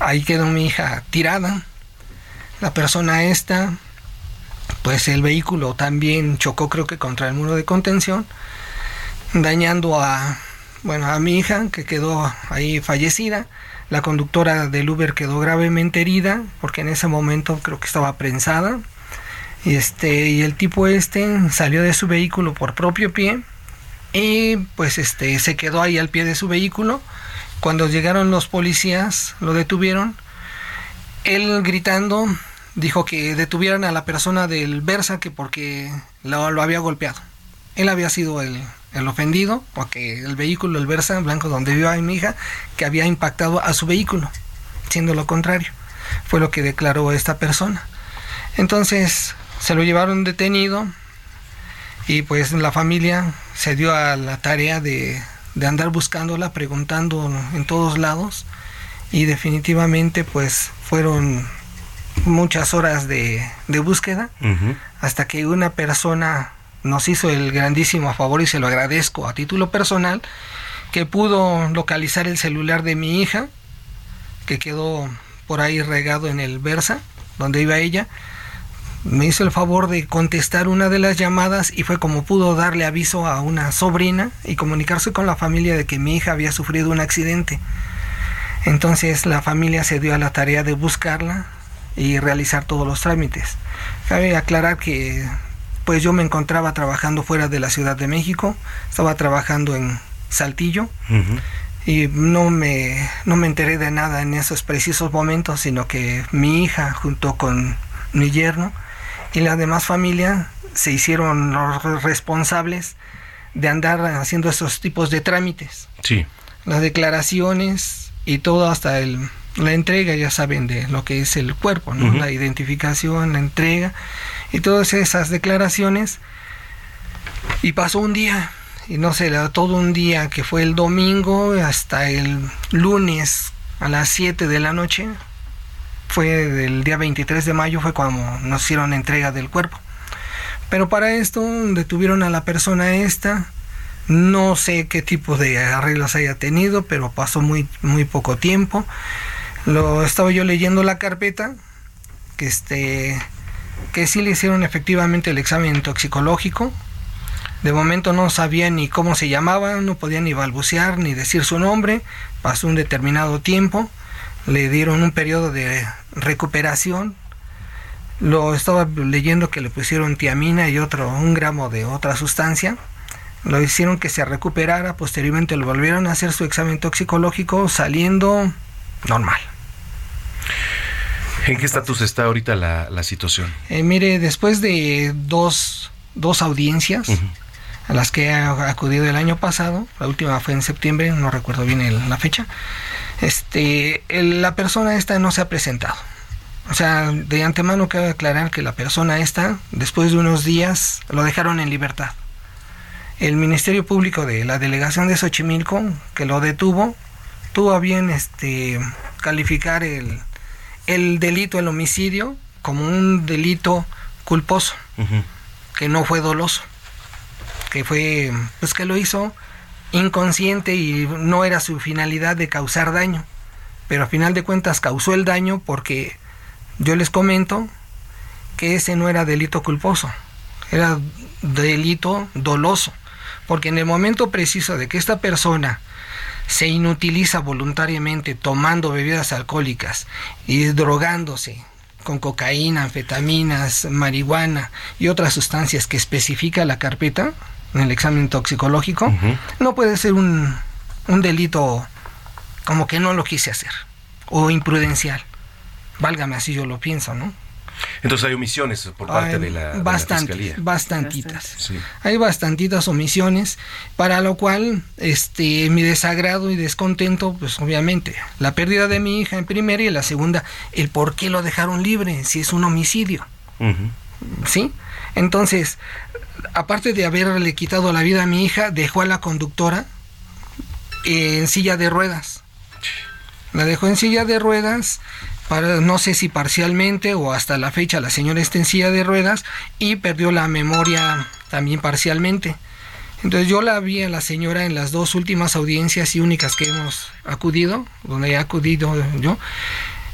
Ahí quedó mi hija tirada. La persona esta, pues el vehículo también chocó creo que contra el muro de contención dañando a, bueno, a mi hija que quedó ahí fallecida. La conductora del Uber quedó gravemente herida porque en ese momento creo que estaba prensada. Y este y el tipo este salió de su vehículo por propio pie y pues este se quedó ahí al pie de su vehículo. Cuando llegaron los policías lo detuvieron. Él gritando dijo que detuvieran a la persona del Versa que porque lo, lo había golpeado. Él había sido el, el ofendido, porque el vehículo, el Versa blanco donde vive mi hija, que había impactado a su vehículo, siendo lo contrario. Fue lo que declaró esta persona. Entonces se lo llevaron detenido y pues la familia se dio a la tarea de, de andar buscándola, preguntando en todos lados y definitivamente pues fueron muchas horas de, de búsqueda hasta que una persona nos hizo el grandísimo favor y se lo agradezco a título personal, que pudo localizar el celular de mi hija, que quedó por ahí regado en el Versa, donde iba ella. Me hizo el favor de contestar una de las llamadas y fue como pudo darle aviso a una sobrina y comunicarse con la familia de que mi hija había sufrido un accidente. Entonces la familia se dio a la tarea de buscarla y realizar todos los trámites. Cabe aclarar que pues yo me encontraba trabajando fuera de la Ciudad de México, estaba trabajando en Saltillo y no me, no me enteré de nada en esos precisos momentos, sino que mi hija junto con mi yerno y la demás familia se hicieron los responsables de andar haciendo esos tipos de trámites. Sí. Las declaraciones y todo hasta el, la entrega, ya saben, de lo que es el cuerpo, ¿no? La identificación, la entrega y todas esas declaraciones. Y pasó un día, y no sé, todo un día que fue el domingo hasta el lunes a las 7 de la noche, fue del día 23 de mayo, fue cuando nos hicieron entrega del cuerpo. Pero para esto detuvieron a la persona esta, no sé qué tipo de arreglos haya tenido, pero pasó muy, muy poco tiempo. Lo estaba yo leyendo la carpeta, que este que sí le hicieron efectivamente el examen toxicológico. De momento no sabía ni cómo se llamaba, no podía ni balbucear ni decir su nombre. Pasó un determinado tiempo, le dieron un periodo de recuperación. Lo estaba leyendo que le pusieron tiamina y otro un gramo de otra sustancia. Lo hicieron que se recuperara, posteriormente lo volvieron a hacer su examen toxicológico saliendo normal. ¿En qué estatus está ahorita la, la situación? Eh, mire, después de dos, dos audiencias a las que he acudido el año pasado, la última fue en septiembre, no recuerdo bien el- la fecha, este, el- la persona esta no se ha presentado. O sea, de antemano cabe aclarar que la persona esta, después de unos días, lo dejaron en libertad. El Ministerio Público de la Delegación de Xochimilco, que lo detuvo, tuvo a bien este, calificar el, el delito, el homicidio, como un delito culposo, que no fue doloso, que fue, pues que lo hizo inconsciente y no era su finalidad de causar daño, pero a final de cuentas causó el daño porque yo les comento que ese no era delito culposo, era delito doloso, porque en el momento preciso de que esta persona se inutiliza voluntariamente tomando bebidas alcohólicas y drogándose con cocaína, anfetaminas, marihuana y otras sustancias que especifica la carpeta en el examen toxicológico, no puede ser un, un delito como que no lo quise hacer o imprudencial. Válgame así yo lo pienso, ¿no? Entonces hay omisiones por parte Hay de la, de la bastante, fiscalía. bastantitas. Sí. Hay bastantitas omisiones, para lo cual este mi desagrado y descontento, pues obviamente, la pérdida de mi hija en primera y en la segunda, el por qué lo dejaron libre si es un homicidio. ¿Sí? Entonces, aparte de haberle quitado la vida a mi hija, dejó a la conductora en silla de ruedas. La dejó en silla de ruedas, para, no sé si parcialmente o hasta la fecha la señora está en silla de ruedas y perdió la memoria también parcialmente. Entonces yo la vi a la señora en las dos últimas audiencias y únicas que hemos acudido, donde he acudido yo.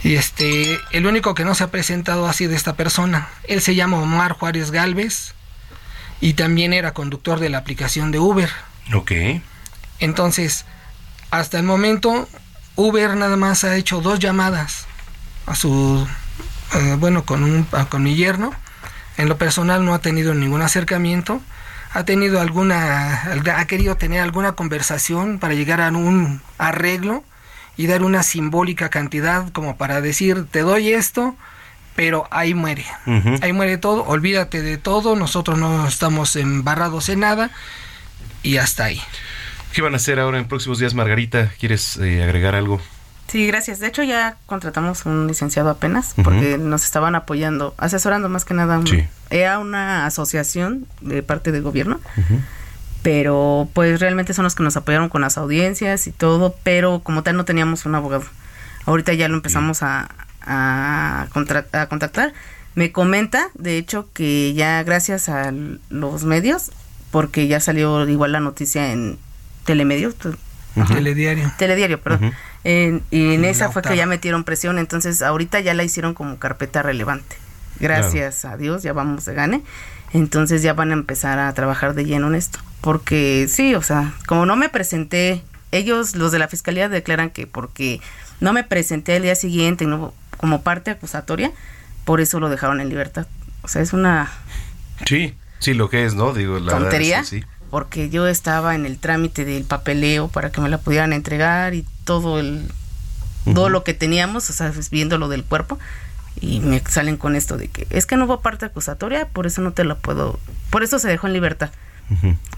Y este, el único que no se ha presentado ha sido esta persona. Él se llama Omar Juárez Galvez y también era conductor de la aplicación de Uber. Ok. Entonces, hasta el momento, Uber nada más ha hecho dos llamadas a su, eh, bueno, con, un, con mi yerno. En lo personal no ha tenido ningún acercamiento. Ha tenido alguna, ha querido tener alguna conversación para llegar a un arreglo y dar una simbólica cantidad como para decir, te doy esto, pero ahí muere. Ahí muere todo, olvídate de todo, nosotros no estamos embarrados en nada y hasta ahí. ¿Qué van a hacer ahora en próximos días, Margarita? ¿Quieres eh, agregar algo? Sí, gracias. De hecho, ya contratamos un licenciado apenas porque nos estaban apoyando, asesorando más que nada. un- Sí. Era una asociación de parte del gobierno, pero pues realmente son los que nos apoyaron con las audiencias y todo, pero como tal no teníamos un abogado. Ahorita ya lo empezamos a, a, contra- a contactar. Me comenta, de hecho, que ya gracias a los medios, porque ya salió igual la noticia en Telemedios, Telediario. Telediario, perdón. En- y en esa fue que ya metieron presión, entonces ahorita ya la hicieron como carpeta relevante. Gracias a Dios, ya vamos de gane. Entonces ya van a empezar a trabajar de lleno en esto. Porque sí, o sea, como no me presenté, ellos, los de la fiscalía, declaran que porque no me presenté el día siguiente no, como parte acusatoria, por eso lo dejaron en libertad. O sea, es una Sí, sí, lo que es, ¿no? Digo, la verdad, tontería, sí, sí. Porque yo estaba en el trámite del papeleo para que me la pudieran entregar y todo el todo lo que teníamos, o sea, pues, viendo lo del cuerpo y me salen con esto de que es que no hubo parte acusatoria, por eso no te lo puedo, por eso se dejó en libertad.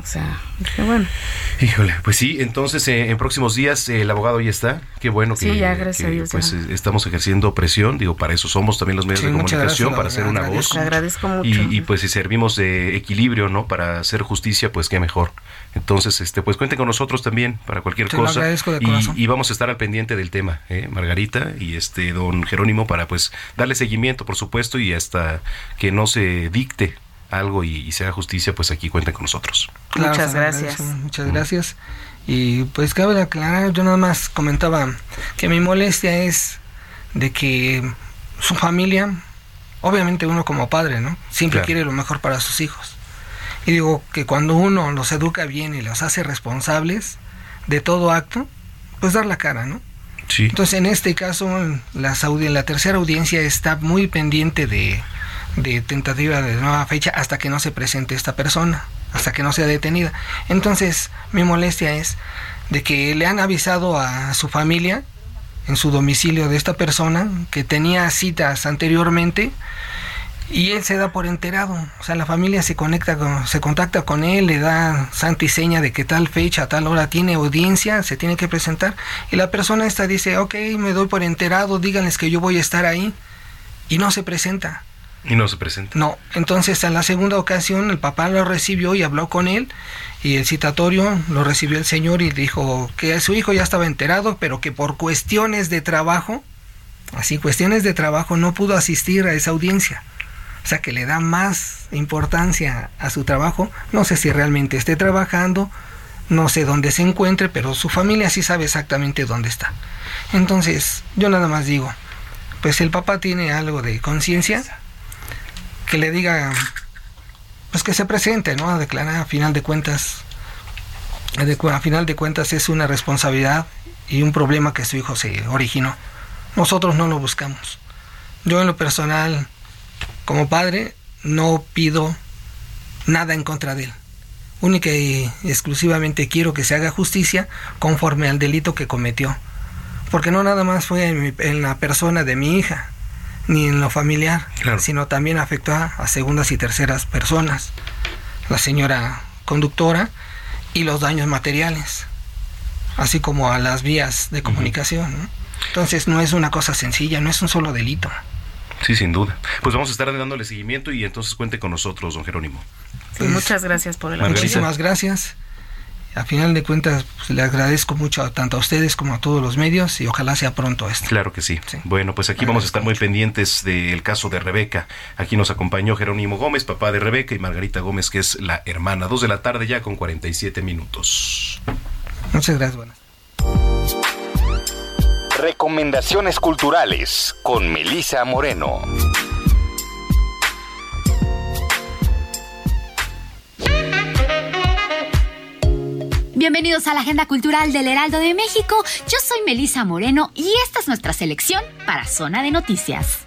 O sea, dije, bueno. Híjole, pues sí, entonces eh, en próximos días eh, el abogado ya está. Qué bueno que, Sí, ya, gracias que, a Dios, pues ya. eh, estamos ejerciendo presión. Digo, para eso somos también los medios Sí, de comunicación, gracias, para hacer una voz. agradezco. Agradezco mucho. Y, y, pues si servimos de equilibrio, ¿no? Para hacer justicia, pues qué mejor. Entonces, este, pues cuenten con nosotros también para cualquier Te lo cosa. agradezco de y, y vamos a estar al pendiente del tema, ¿eh? Margarita y este don Jerónimo, para pues darle seguimiento, por supuesto, y hasta que no se dicte algo y, y se haga justicia, pues aquí cuenten con nosotros. Claro, Muchas gracias. Muchas gracias. Y pues cabe aclarar, yo nada más comentaba que mi molestia es de que su familia, obviamente uno como padre, ¿no? Siempre Claro. quiere lo mejor para sus hijos. Y digo que cuando uno los educa bien y los hace responsables de todo acto, pues dar la cara, ¿no? Sí. Entonces, en este caso, la, la tercera audiencia está muy pendiente de, de tentativa de nueva fecha hasta que no se presente esta persona, hasta que no sea detenida. Entonces, mi molestia es de que le han avisado a su familia en su domicilio de esta persona que tenía citas anteriormente y él se da por enterado, o sea, la familia se conecta con, se contacta con él, le da santa y seña de que tal fecha, tal hora tiene audiencia, se tiene que presentar, y la persona esta dice, ok, me doy por enterado, díganles que yo voy a estar ahí, y no se presenta. Y no se presenta. No, entonces en la segunda ocasión el papá lo recibió y habló con él y el citatorio lo recibió el señor y dijo que su hijo ya estaba enterado, pero que por cuestiones de trabajo, así cuestiones de trabajo, no pudo asistir a esa audiencia. O sea que le da más importancia a su trabajo. No sé si realmente esté trabajando, no sé dónde se encuentre, pero su familia sí sabe exactamente dónde está. Entonces, yo nada más digo, pues el papá tiene algo de conciencia, que le diga, pues que se presente, ¿no? A declarar, a final de cuentas, a final de cuentas es una responsabilidad y un problema que su hijo se originó. Nosotros no lo buscamos. Yo en lo personal, como padre, no pido nada en contra de él. Única y exclusivamente quiero que se haga justicia conforme al delito que cometió. Porque no nada más fue en, mi- en la persona de mi hija, ni en lo familiar, sino también afectó a, a segundas y terceras personas. La señora conductora y los daños materiales, así como a las vías de comunicación. ¿no? Entonces no es una cosa sencilla, no es un solo delito. Sí, sin duda. Pues vamos a estar dándole seguimiento y entonces cuente con nosotros, don Jerónimo. Pues muchas gracias por el apoyo. Muchísimas gracias. A final de cuentas, pues, le agradezco mucho a- tanto a ustedes como a todos los medios y ojalá sea pronto esto. Claro que sí. Bueno, pues aquí vamos a estar muy pendientes del caso de Rebeca. Aquí nos acompañó Jerónimo Gómez, papá de Rebeca, y Margarita Gómez, que es la hermana. Dos de la tarde ya con 47 minutos. Muchas gracias. buenas. Recomendaciones culturales con Melisa Moreno. Bienvenidos a la Agenda Cultural del Heraldo de México. Yo soy Melisa Moreno y esta es nuestra selección para Zona de Noticias.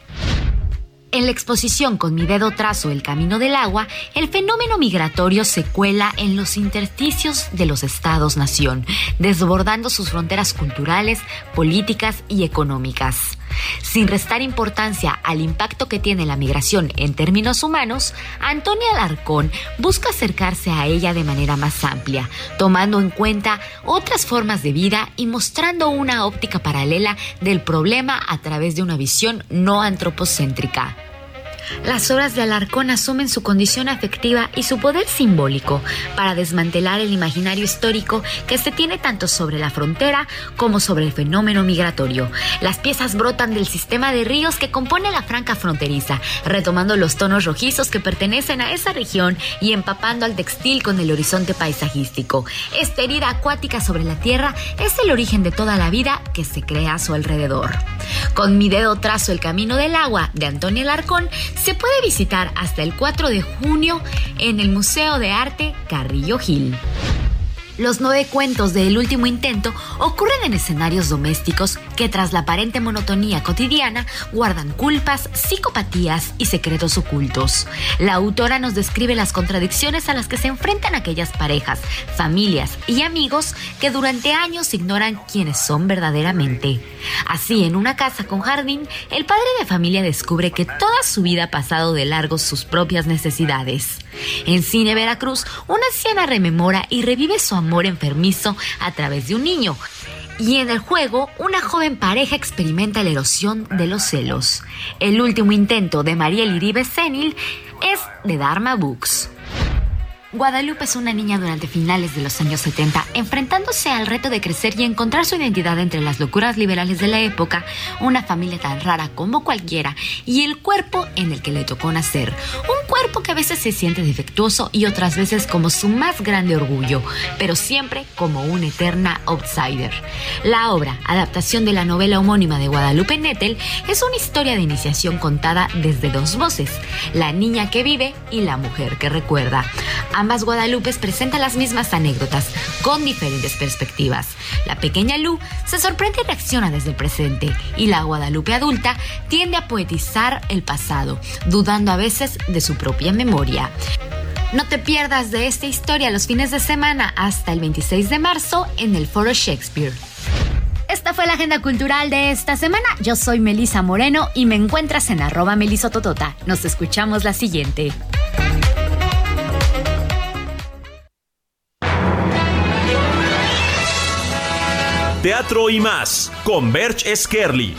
En la exposición Con mi dedo trazo el camino del agua, el fenómeno migratorio se cuela en los intersticios de los estados-nación, desbordando sus fronteras culturales, políticas y económicas. Sin restar importancia al impacto que tiene la migración en términos humanos, Antonia Alarcón busca acercarse a ella de manera más amplia, tomando en cuenta otras formas de vida y mostrando una óptica paralela del problema a través de una visión no antropocéntrica. Las obras de Alarcón asumen su condición afectiva y su poder simbólico para desmantelar el imaginario histórico que se tiene tanto sobre la frontera como sobre el fenómeno migratorio. Las piezas brotan del sistema de ríos que compone la franca fronteriza, retomando los tonos rojizos que pertenecen a esa región y empapando al textil con el horizonte paisajístico. Esta herida acuática sobre la tierra es el origen de toda la vida que se crea a su alrededor. Con mi dedo trazo el camino del agua de Antonio Larcón se puede visitar hasta el 4 de junio en el Museo de Arte Carrillo Gil. Los nueve cuentos de El último intento ocurren en escenarios domésticos que tras la aparente monotonía cotidiana guardan culpas, psicopatías y secretos ocultos. La autora nos describe las contradicciones a las que se enfrentan aquellas parejas, familias y amigos que durante años ignoran quiénes son verdaderamente. Así, en una casa con jardín, el padre de familia descubre que toda su vida ha pasado de largo sus propias necesidades. En Cine Veracruz, una anciana rememora y revive su amor enfermizo a través de un niño. Y en el juego, una joven pareja experimenta la erosión de los celos. El último intento de Mariel Iribe Senil es de Dharma Books. Guadalupe es una niña durante finales de los años 70, enfrentándose al reto de crecer y encontrar su identidad entre las locuras liberales de la época, una familia tan rara como cualquiera y el cuerpo en el que le tocó nacer. Un cuerpo que a veces se siente defectuoso y otras veces como su más grande orgullo, pero siempre como una eterna outsider. La obra, adaptación de la novela homónima de Guadalupe Nettel, es una historia de iniciación contada desde dos voces, la niña que vive y la mujer que recuerda. Ambas Guadalupes presentan las mismas anécdotas, con diferentes perspectivas. La pequeña Lu se sorprende y reacciona desde el presente, y la Guadalupe adulta tiende a poetizar el pasado, dudando a veces de su propia memoria. No te pierdas de esta historia los fines de semana hasta el 26 de marzo en el Foro Shakespeare. Esta fue la agenda cultural de esta semana. Yo soy Melisa Moreno y me encuentras en arroba melisototota. Nos escuchamos la siguiente. Teatro y más con Berch Skerli.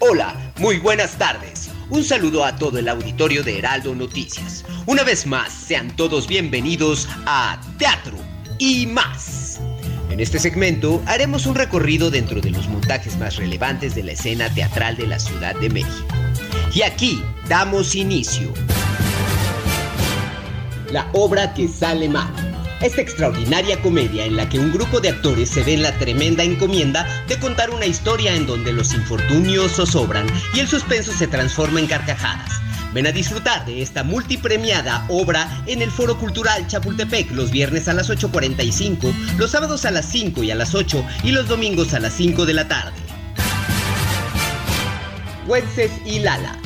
Hola, muy buenas tardes. Un saludo a todo el auditorio de Heraldo Noticias. Una vez más, sean todos bienvenidos a Teatro y más. En este segmento haremos un recorrido dentro de los montajes más relevantes de la escena teatral de la Ciudad de México. Y aquí damos inicio. La obra que sale mal. Esta extraordinaria comedia en la que un grupo de actores se ve en la tremenda encomienda de contar una historia en donde los infortunios zozobran y el suspenso se transforma en carcajadas. Ven a disfrutar de esta multipremiada obra en el Foro Cultural Chapultepec los viernes a las 8.45, los sábados a las 5 y a las 8 y los domingos a las 5 de la tarde. Wences y Lala.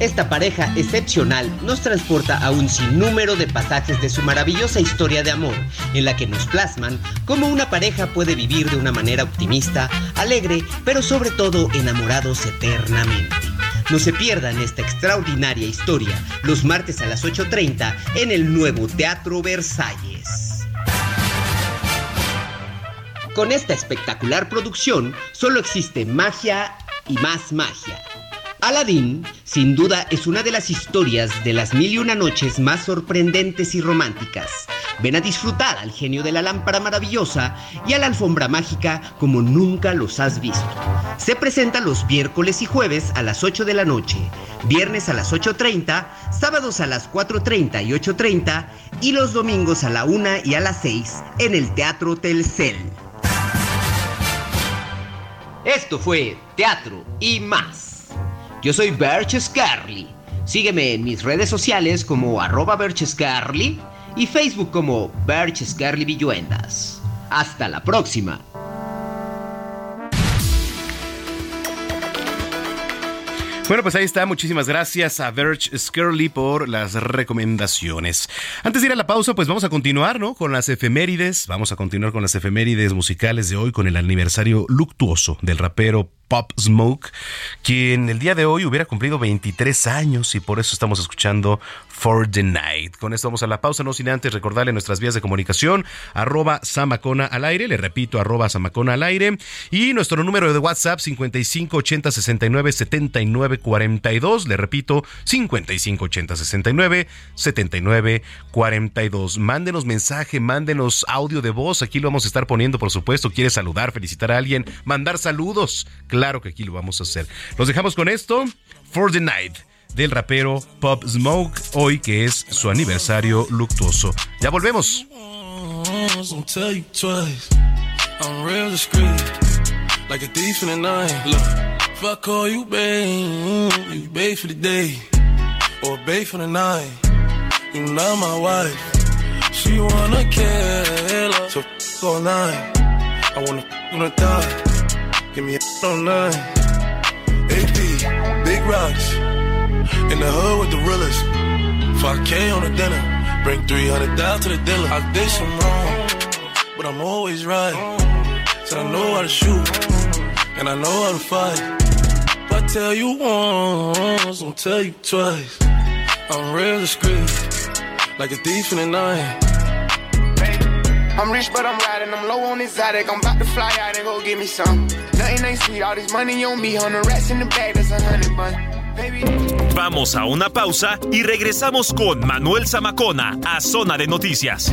Esta pareja excepcional nos transporta a un sinnúmero de pasajes de su maravillosa historia de amor, en la que nos plasman cómo una pareja puede vivir de una manera optimista, alegre, pero sobre todo enamorados eternamente. No se pierdan esta extraordinaria historia los martes a las 8.30 en el nuevo Teatro Versalles. Con esta espectacular producción solo existe magia y más magia. Aladdin, sin duda, es una de las historias de las mil y una noches más sorprendentes y románticas. Ven a disfrutar al genio de la lámpara maravillosa y a la alfombra mágica como nunca los has visto. Se presenta los miércoles y jueves a las 8 de la noche, viernes a las 8.30, sábados a las 4.30 y 8.30 y los domingos a la 1 y a las 6 en el Teatro Telcel. Esto fue Teatro y más. Yo soy Berch Scarly. Sígueme en mis redes sociales como arroba Berch y Facebook como Berch Scarly Villuendas. Hasta la próxima. Bueno, pues ahí está. Muchísimas gracias a Verge Skerly por las recomendaciones. Antes de ir a la pausa, pues vamos a continuar, ¿no? Con las efemérides. Vamos a continuar con las efemérides musicales de hoy con el aniversario luctuoso del rapero Pop Smoke, quien el día de hoy hubiera cumplido 23 años y por eso estamos escuchando For the Night. Con esto vamos a la pausa, no sin antes recordarle nuestras vías de comunicación, arroba Samacona al aire, le repito, arroba Samacona al aire, y nuestro número de WhatsApp 5580 69 79 42, le repito, 5580 69 79 42. Mándenos mensaje, mándenos audio de voz, aquí lo vamos a estar poniendo, por supuesto, quiere saludar, felicitar a alguien, mandar saludos, claro que aquí lo vamos a hacer. Los dejamos con esto, For the Night del rapero Pop Smoke, hoy que es su aniversario luctuoso. Ya volvemos. If I call you babe, you babe for the day, or babe for the night. You not my wife. She wanna kill her, so f all night. I wanna f on the thigh. Give me a all night. AP, big rocks. In the hood with the realest. 5K on the dinner. Bring 300 down to the dealer. I did some wrong, but I'm always right. Said I know how to shoot, and I know how to fight. I tell you once, I'll tell you twice. I'm real discreet, like a thief in the night. I'm rich, but I'm riding. I'm low on exotic. I'm about to fly out and go get me some. Nothing ain't sweet. All this money on me. On the rats in the bag. That's a hundred bun. Vamos a una pausa y regresamos con Manuel Zamacona a Zona de Noticias.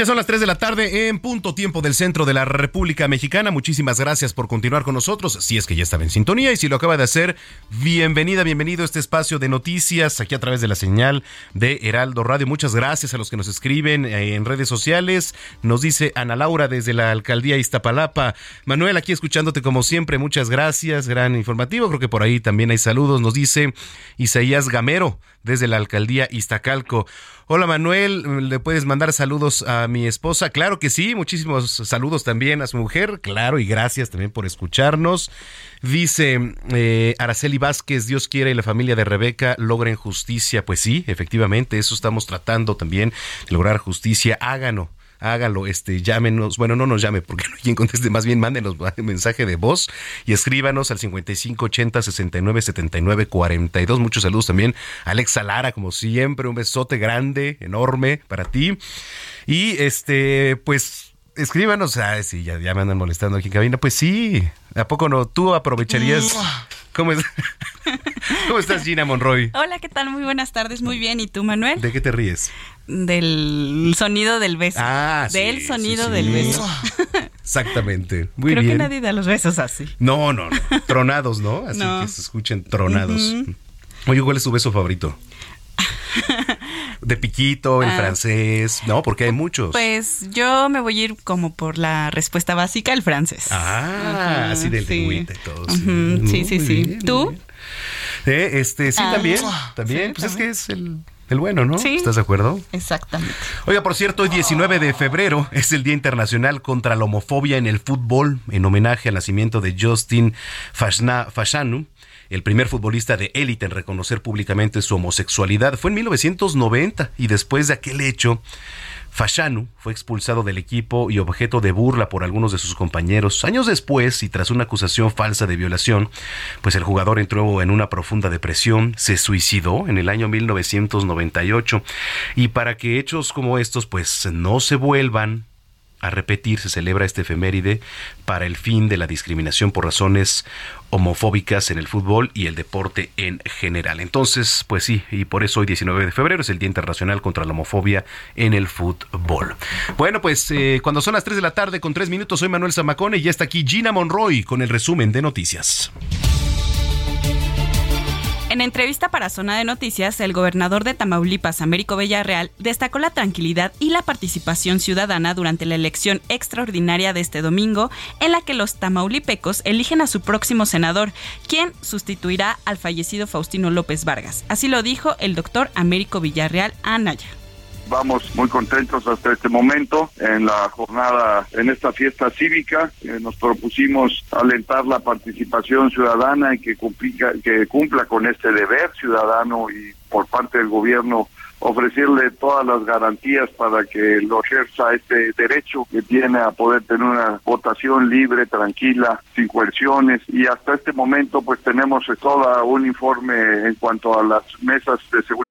Ya son las 3 de la tarde en punto tiempo del centro de la República Mexicana. Muchísimas gracias por continuar con nosotros. Si es que ya estaba en sintonía y si lo acaba de hacer, bienvenida, bienvenido a este espacio de noticias aquí a través de la señal de Heraldo Radio. Muchas gracias a los que nos escriben eh, en redes sociales. Nos dice Ana Laura desde la alcaldía Iztapalapa. Manuel, aquí escuchándote como siempre. Muchas gracias. Gran informativo. Creo que por ahí también hay saludos. Nos dice Isaías Gamero desde la alcaldía Iztacalco. Hola Manuel, ¿le puedes mandar saludos a mi esposa? Claro que sí, muchísimos saludos también a su mujer, claro, y gracias también por escucharnos. Dice eh, Araceli Vázquez, Dios quiera y la familia de Rebeca logren justicia. Pues sí, efectivamente, eso estamos tratando también, lograr justicia. Háganlo hágalo, este, llámenos, bueno, no nos llame porque (laughs) no hay quien conteste, más bien mándenos (laughs) un mensaje de voz y escríbanos al 5580 69 79 42. Muchos saludos también a Alexa Lara, como siempre, un besote grande, enorme para ti. Y este, pues escríbanos, ah, sí, ya, ya me andan molestando aquí en cabina, pues sí, ¿a poco no? Tú aprovecharías... ¿Cómo, es? (laughs) ¿Cómo estás, Gina Monroy? Hola, ¿qué tal? Muy buenas tardes, muy bien. ¿Y tú, Manuel? ¿De qué te ríes? Del sonido del beso. Ah, sí, Del sonido sí, del beso. (laughs) Exactamente. Muy Creo bien. que nadie da los besos así. No, no, no. Tronados, ¿no? Así No. que se escuchen tronados. Oye, ¿cuál es tu beso favorito? (laughs) De piquito, en Ah. francés. No, porque hay muchos. Pues yo me voy a ir como por la respuesta básica, el francés. ah, así del sí. lengüita y todo. Sí, sí, sí. bien, ¿Tú? Eh, este, sí, Ah. también. Sí, También. pues es que es el, el bueno, ¿no? Sí. ¿Estás de acuerdo? Exactamente. Oiga, por cierto, hoy 19 de febrero es el Día Internacional contra la Homofobia en el Fútbol, en homenaje al nacimiento de Justin Fashanu, el primer futbolista de élite en reconocer públicamente su homosexualidad. Fue en 1990 y después de aquel hecho, Fashanu fue expulsado del equipo y objeto de burla por algunos de sus compañeros. Años después, y tras una acusación falsa de violación, pues el jugador entró en una profunda depresión, se suicidó en el año 1998. Y para que hechos como estos pues no se vuelvan a repetir, se celebra este efeméride para el fin de la discriminación por razones homofóbicas en el fútbol y el deporte en general. Entonces, pues sí, y por eso hoy 19 de febrero es el Día Internacional contra la Homofobia en el Fútbol. Bueno, pues eh, cuando son las 3 de la tarde con 3 minutos, soy Manuel Zamacone y ya está aquí Gina Monroy con el resumen de noticias. En entrevista para Zona de Noticias, el gobernador de Tamaulipas, Américo Villarreal, destacó la tranquilidad y la participación ciudadana durante la elección extraordinaria de este domingo, en la que los tamaulipecos eligen a su próximo senador, quien sustituirá al fallecido Faustino López Vargas. Así lo dijo el doctor Américo Villarreal Anaya. Vamos muy contentos hasta este momento en la jornada, en esta fiesta cívica. Eh, nos propusimos alentar la participación ciudadana y que, cumplica, que cumpla con este deber ciudadano y por parte del gobierno ofrecerle todas las garantías para que lo ejerza este derecho que tiene a poder tener una votación libre, tranquila, sin coerciones y hasta este momento pues tenemos todo un informe en cuanto a las mesas de seguridad.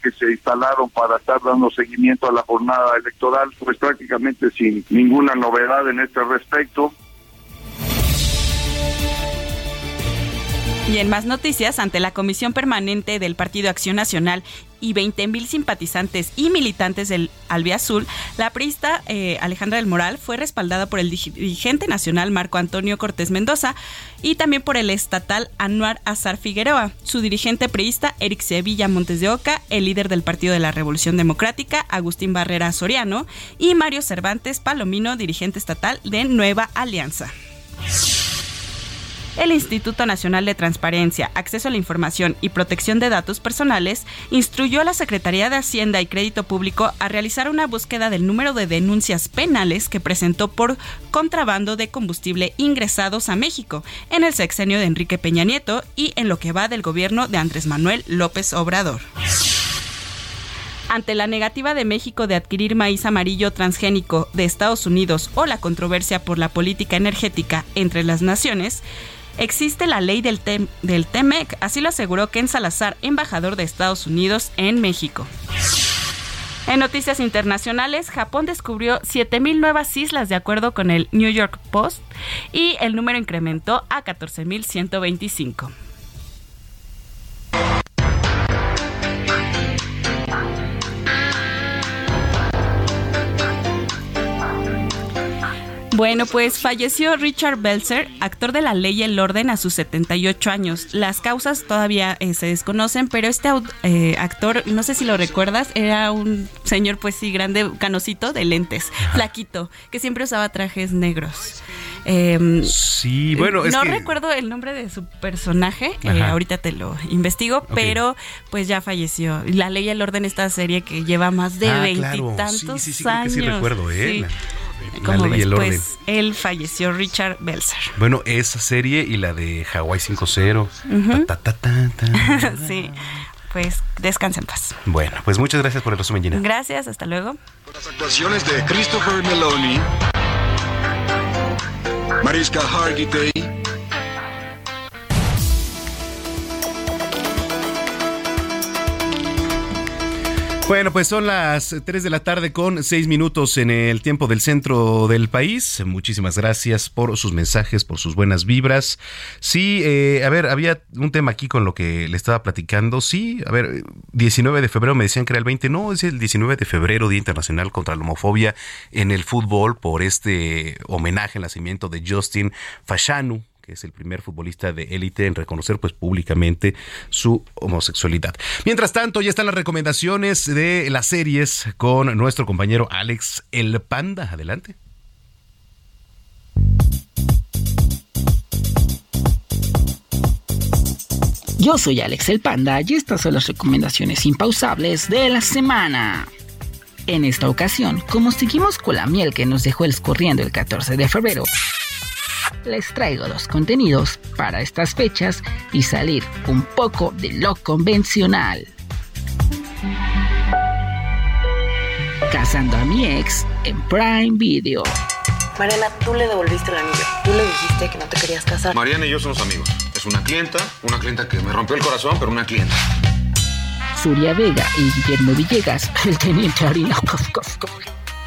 que se instalaron para estar dando seguimiento a la jornada electoral, pues prácticamente sin ninguna novedad en este respecto. Y en más noticias, ante la Comisión Permanente del Partido Acción Nacional y 20.000 simpatizantes y militantes del Albiazul, la priista eh, Alejandra del Moral fue respaldada por el dirigente nacional Marco Antonio Cortés Mendoza y también por el estatal Anuar Azar Figueroa, su dirigente priista Eric Sevilla Montes de Oca, el líder del Partido de la Revolución Democrática Agustín Barrera Soriano y Mario Cervantes Palomino, dirigente estatal de Nueva Alianza. El Instituto Nacional de Transparencia, Acceso a la Información y Protección de Datos Personales instruyó a la Secretaría de Hacienda y Crédito Público a realizar una búsqueda del número de denuncias penales que presentó por contrabando de combustible ingresados a México en el sexenio de Enrique Peña Nieto y en lo que va del gobierno de Andrés Manuel López Obrador. Ante la negativa de México de adquirir maíz amarillo transgénico de Estados Unidos o la controversia por la política energética entre las naciones, existe la ley del, TEM del TEMEC, así lo aseguró Ken Salazar, embajador de Estados Unidos en México. En noticias internacionales, Japón descubrió 7.000 nuevas islas de acuerdo con el New York Post y el número incrementó a 14.125. Bueno, pues falleció Richard Belzer, actor de La Ley y el Orden, a sus 78 años. Las causas todavía eh, se desconocen, pero este eh, actor, no sé si lo recuerdas, era un señor, pues sí, grande, canosito, de lentes, flaquito, que siempre usaba trajes negros. Eh, sí, bueno, es no que- recuerdo el nombre de su personaje, eh, ahorita te lo investigo, pero pues ya falleció. La Ley y el Orden, esta serie que lleva más de Ah, veintitantos claro. Sí, sí, sí, creo que años. sí recuerdo, ¿eh? Sí. Como ves, el Orden. pues él falleció, Richard Belzer. Bueno, esa serie y la de Hawái 5-0. Ujú. Ta, ta, ta, ta. (laughs) sí, pues descansa en paz. Bueno, pues muchas gracias por el resumen, Gina. Gracias, hasta luego. Actuaciones de Christopher Meloni, Mariska Hargitay, Bueno, pues son las 3 de la tarde con 6 minutos en el tiempo del centro del país. Muchísimas gracias por sus mensajes, por sus buenas vibras. Sí, eh, a ver, había un tema aquí con lo que le estaba platicando. Sí, a ver, 19 de febrero me decían que era el 20. No, es el 19 de febrero, Día Internacional contra la Homofobia en el fútbol por este homenaje al nacimiento de Justin Fashanu que es el primer futbolista de élite en reconocer pues públicamente su homosexualidad. Mientras tanto, ya están las recomendaciones de las series con nuestro compañero Alex El Panda. Adelante. Yo soy Alex el Panda y estas son las recomendaciones impausables de la semana. En esta ocasión, como seguimos con la miel que nos dejó el escorriendo el 14 de febrero, les traigo dos contenidos para estas fechas y salir un poco de lo convencional. Casando a mi ex en Prime Video. Mariana, tú le devolviste el anillo. Tú le dijiste que no te querías casar. Mariana y yo somos amigos. Es una clienta, una clienta que me rompió el corazón, pero una clienta. Zuria Vega y Guillermo Villegas, el teniente Harina,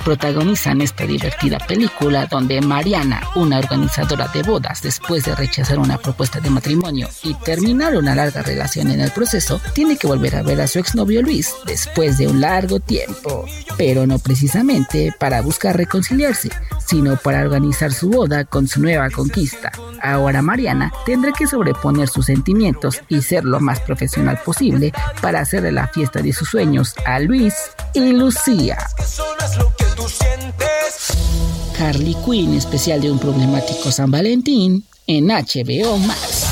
protagonizan esta divertida película donde Mariana, una organizadora de bodas, después de rechazar una propuesta de matrimonio y terminar una larga relación en el proceso, tiene que volver a ver a su exnovio Luis después de un largo tiempo. Pero no precisamente para buscar reconciliarse, sino para organizar su boda con su nueva conquista. Ahora Mariana tendrá que sobreponer sus sentimientos y ser lo más profesional posible para hacerle la fiesta de sus sueños a Luis y Lucía. Harley Quinn, especial de un problemático San Valentín, en HBO Max.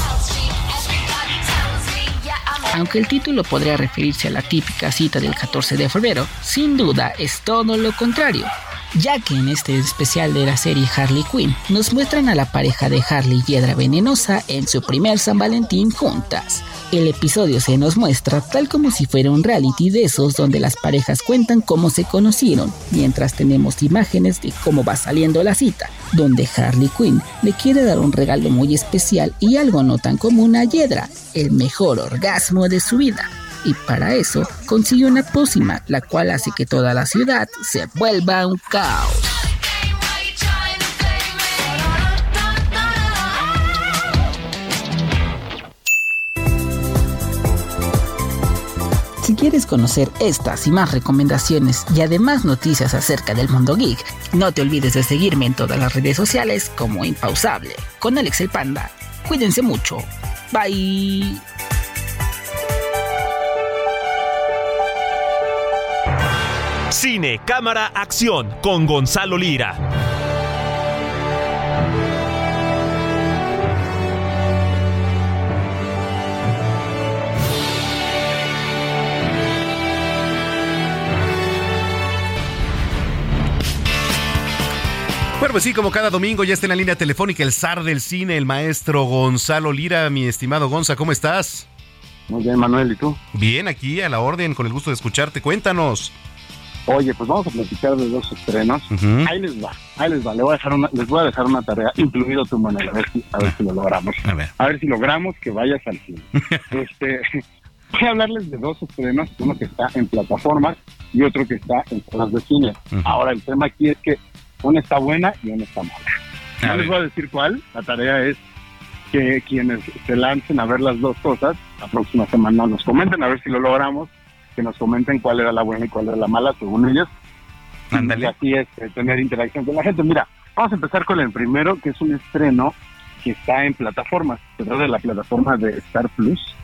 Aunque el título podría referirse a la típica cita del 14 de febrero, sin duda es todo lo contrario, ya que en este especial de la serie Harley Quinn nos muestran a la pareja de Harley Hiedra Venenosa en su primer San Valentín juntas. El episodio se nos muestra tal como si fuera un reality de esos donde las parejas cuentan cómo se conocieron, mientras tenemos imágenes de cómo va saliendo la cita, donde Harley Quinn le quiere dar un regalo muy especial y algo no tan común a Hiedra, el mejor orgasmo de su vida. Y para eso consigue una pócima, la cual hace que toda la ciudad se vuelva un caos. Si quieres conocer estas y más recomendaciones y además noticias acerca del mundo geek, no te olvides de seguirme en todas las redes sociales como Impausable, con Alex el Panda. Cuídense mucho. Bye. Cine, cámara, acción con Gonzalo Lira. Bueno, pues sí, como cada domingo ya está en la línea telefónica el zar del cine, el maestro Gonzalo Lira. Mi estimado Gonza, ¿cómo estás? Muy bien, Manuel, ¿y tú? Bien, aquí a la orden, con el gusto de escucharte. Cuéntanos. Oye, pues vamos a platicar de dos estrenos. Ahí les va, ahí les va. Les voy a dejar una, les voy a dejar una tarea, incluido tu Manuel, a ver si, a ver si lo logramos. A ver. A ver si logramos que vayas al cine. (laughs) este, voy a hablarles de dos estrenos, uno que está en plataformas y otro que está en salas de cine. Ahora, el tema aquí es que una está buena y una está mala. No les voy a decir cuál, la tarea es que quienes se lancen a ver las dos cosas, la próxima semana nos comenten a ver si lo logramos, que nos comenten cuál era la buena y cuál era la mala según ellos. Y así es, eh, tener interacción con la gente. Mira, vamos a empezar con el primero, que es un estreno que está en plataformas, se trata de la plataforma de Star Plus,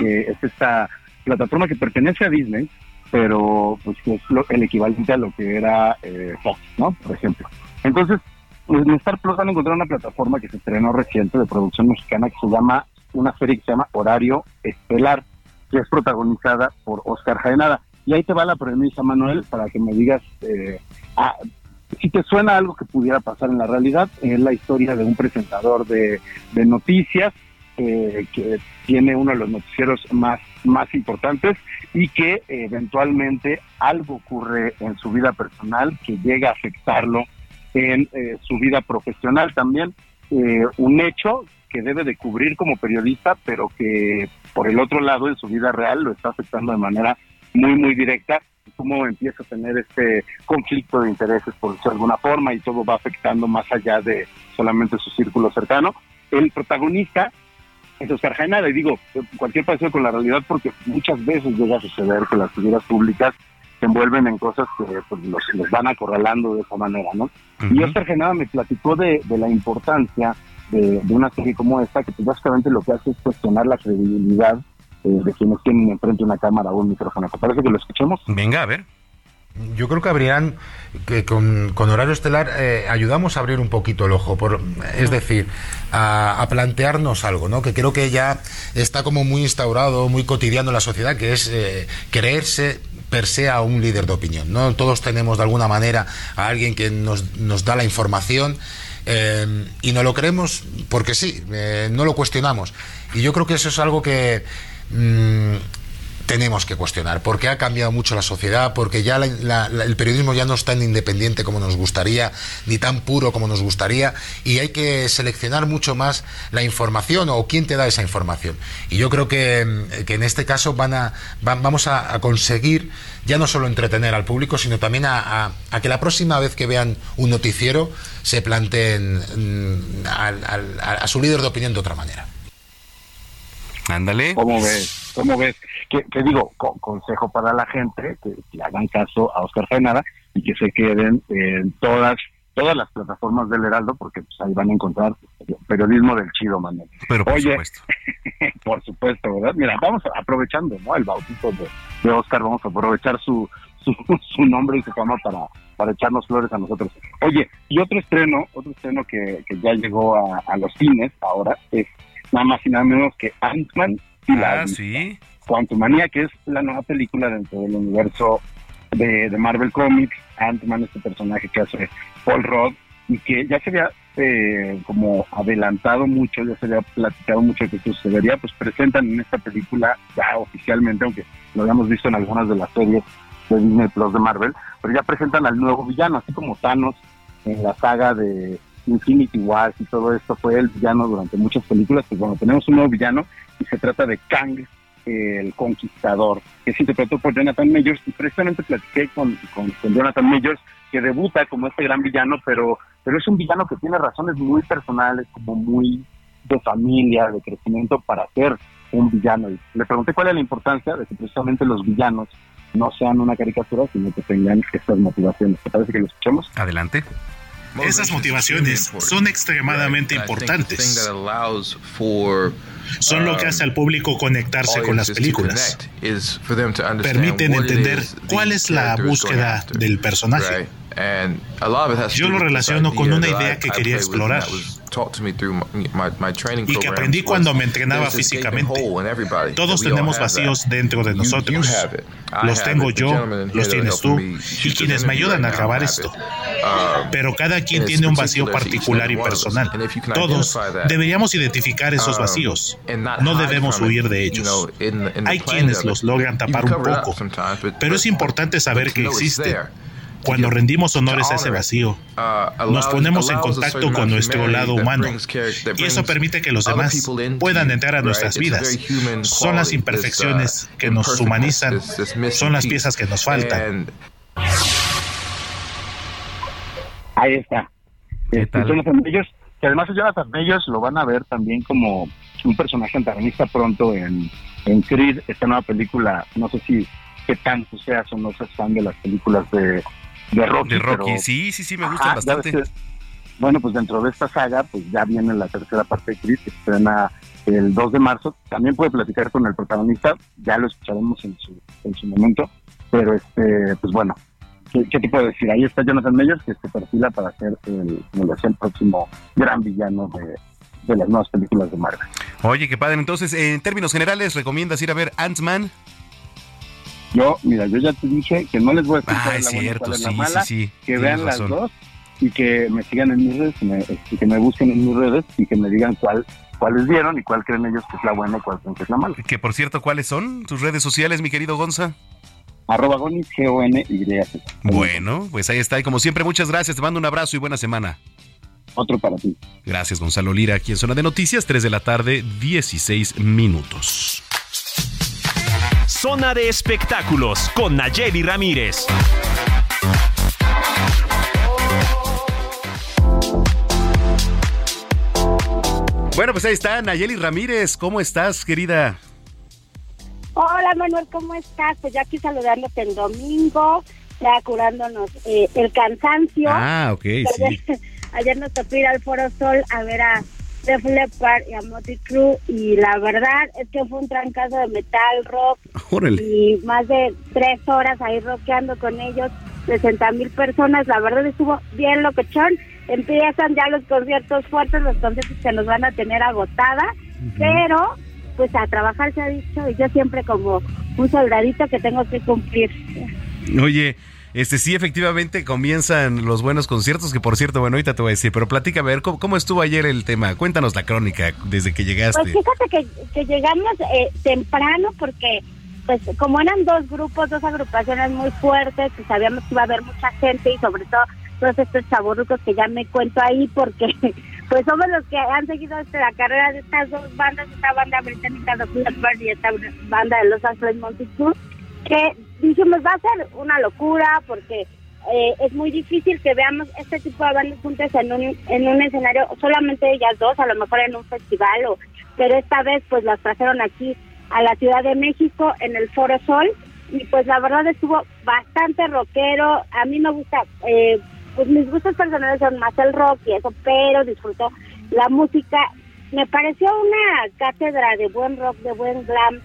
que es esta plataforma que pertenece a Disney, pero pues que es lo- el equivalente a lo que era eh, Fox, ¿no? Por ejemplo. Entonces, pues, en Star Plus han encontrado una plataforma que se estrenó reciente de producción mexicana que se llama, una serie que se llama Horario Estelar, que es protagonizada por Oscar Jaenada. Y ahí te va la premisa, Manuel, para que me digas eh, ah, si te suena algo que pudiera pasar en la realidad. Es la historia de un presentador de, noticias eh, que tiene uno de los noticieros más, más importantes y que eventualmente algo ocurre en su vida personal que llega a afectarlo en eh, su vida profesional también. Eh, un hecho que debe de cubrir como periodista, pero que por el otro lado en su vida real lo está afectando de manera muy, muy directa. Cómo empieza a tener este conflicto de intereses, por decirlo de alguna forma, y todo va afectando más allá de solamente su círculo cercano. El protagonista es Oscar Jaenada, y digo, cualquier parecido con la realidad, porque muchas veces llega a suceder que las figuras públicas se envuelven en cosas que pues, los, los van acorralando de esa manera, ¿no? Y Oscar Genada me platicó de, de la importancia de, de una serie como esta, que pues, básicamente lo que hace es cuestionar la credibilidad eh, de quienes tienen enfrente una cámara o un micrófono. ¿Te parece que lo escuchemos? Venga, a ver. Yo creo que habrían que con, con horario estelar eh, ayudamos a abrir un poquito el ojo, por, es decir, a, a plantearnos algo, ¿no? Que creo que ya está como muy instaurado, muy cotidiano en la sociedad, que es eh, creerse per se a un líder de opinión, ¿no? Todos tenemos de alguna manera a alguien que nos, nos da la información eh, y no lo creemos porque sí, eh, no lo cuestionamos. Y yo creo que eso es algo que mm, tenemos que cuestionar, porque ha cambiado mucho la sociedad, porque ya la- la- la- el periodismo ya no es tan independiente como nos gustaría, ni tan puro como nos gustaría, y hay que seleccionar mucho más la información o quién te da esa información. Y yo creo que, mm, que en este caso van a, van- vamos a, a conseguir ya no solo entretener al público, sino también a, a- a que la próxima vez que vean un noticiero se planteen mm, al- al- a, a su líder de opinión de otra manera. Ándale. ¿Cómo ves? ¿Cómo ves? Que, que digo, co- consejo para la gente, que, que hagan caso a Oscar Genada y que se queden en todas todas las plataformas del Heraldo, porque pues, ahí van a encontrar periodismo del chido, Manuel. Pero por Oye, supuesto. (laughs) por supuesto, ¿verdad? Mira, vamos aprovechando ¿no? el bautizo de, de Oscar, vamos a aprovechar su, su, (laughs) su nombre y su fama para, para echarnos flores a nosotros. Oye, y otro estreno, otro estreno que, que ya llegó a, a los cines ahora es nada más y nada menos que Ant-Man y la Ah, sí. Quantumania, que es la nueva película dentro del universo de, de Marvel Comics, Ant-Man, este personaje que hace Paul Rudd, y que ya se había eh, como adelantado mucho, ya se había platicado mucho que sucedería, pues presentan en esta película ya oficialmente, aunque lo habíamos visto en algunas de las series de Disney Plus de Marvel, pero ya presentan al nuevo villano, así como Thanos en la saga de Infinity Wars y todo esto. Fue el villano durante muchas películas, pues bueno, tenemos un nuevo villano y se trata de Kang, el conquistador, que se interpretó por Jonathan Majors y precisamente platiqué con, con, Jonathan Majors que debuta como este gran villano, pero, pero es un villano que tiene razones muy personales, como muy de familia, de crecimiento para ser un villano. Y le pregunté cuál es la importancia de que precisamente los villanos no sean una caricatura, sino que tengan estas motivaciones. ¿Te parece que lo escuchemos? Adelante. Esas motivaciones son extremadamente importantes. Son lo que hace al público conectarse con las películas. Permiten entender cuál es la búsqueda del personaje. Yo lo relaciono con una idea que quería explorar y que aprendí cuando me entrenaba físicamente. Todos tenemos vacíos dentro de nosotros. Los tengo yo, los tienes tú y quienes me ayudan a acabar esto. Pero cada quien tiene un vacío particular y personal. Todos deberíamos identificar esos vacíos. No debemos huir de ellos. Hay quienes los logran tapar un poco, pero es importante saber que existen cuando rendimos honores a ese vacío, nos ponemos en contacto con nuestro lado humano y eso permite que los demás puedan entrar a nuestras vidas. Son las imperfecciones que nos humanizan, son las piezas que nos faltan. Ahí está. Este, Jonathan Majors, que además Jonathan Majors lo van a ver también como un personaje antagonista pronto en, en Creed, esta nueva película, no sé si qué tanto seas o no seas fan de las películas de, de Rocky. De Rocky, pero- sí, sí, sí, me gustan Ajá, bastante. bueno, pues dentro de esta saga, pues ya viene la tercera parte de Creed, que se estrena el 2 de marzo. También puede platicar con el protagonista, ya lo escucharemos en su, en su momento. Pero, este pues bueno, ¿qué, qué te puedo decir? Ahí está Jonathan Meyers, que se perfila para ser el, el próximo gran villano de, de las nuevas películas de Marvel. Oye, qué padre. Entonces, en términos generales, ¿recomiendas ir a ver Ant-Man? Yo, mira, yo ya te dije que no les voy a decir Ah, es la buena y cierto, cuál es la sí, mala, sí, sí, que vean razón. las dos y que me sigan en mis redes y, me- y que me busquen en mis redes y que me digan cuál cuáles vieron y cuál creen ellos que es la buena y cuál creen que es la mala. Que por cierto, ¿cuáles son tus redes sociales, mi querido Gonza? Arroba Gonis, G-O-N-Y. Bueno, pues ahí está. Y como siempre, muchas gracias. Te mando un abrazo y buena semana. Otro para ti. Gracias, Gonzalo Lira, aquí en Zona de Noticias, 3 de la tarde, 16 minutos. Zona de espectáculos con Nayeli Ramírez. Bueno, pues ahí está Nayeli Ramírez. ¿Cómo estás, querida? Hola Manuel, ¿cómo estás? Pues ya aquí saludándote el domingo, ya curándonos eh, el cansancio. Ah, ok, sí. Ayer, (laughs) ayer nos tocó ir al Foro Sol a ver a Def Leppard y a Motley Crue y la verdad es que fue un trancazo de metal, rock (laughs) Órale. y más de tres horas ahí rockeando con ellos, 60 mil personas, la verdad estuvo bien locochón. Empiezan ya los conciertos fuertes, los conciertos que nos van a tener agotada, pero pues a trabajar se ha dicho y yo siempre como un soldadito que tengo que cumplir. Oye, este sí, efectivamente comienzan los buenos conciertos, que por cierto, bueno, ahorita te voy a decir, pero platícame, a ver, ¿cómo, estuvo ayer el tema? Cuéntanos la crónica desde que llegaste. Pues fíjate que, que llegamos eh, temprano porque pues como eran dos grupos, dos agrupaciones muy fuertes, pues sabíamos que iba a haber mucha gente y sobre todo todos estos chaburrucos que ya me cuento ahí porque (laughs) pues somos los que han seguido este, la carrera de estas dos bandas, esta banda británica de Blackbird y esta banda de Los Ángeles Monticello, que dijimos va a ser una locura porque eh, es muy difícil que veamos este tipo de bandas juntas en un, en un escenario, solamente ellas dos, a lo mejor en un festival, o, pero esta vez pues las trajeron aquí a la Ciudad de México en el Foro Sol y pues la verdad estuvo bastante rockero, a mí me gusta, eh, pues mis gustos personales son más el rock y eso, pero disfruto la música, me pareció una cátedra de buen rock, de buen glam,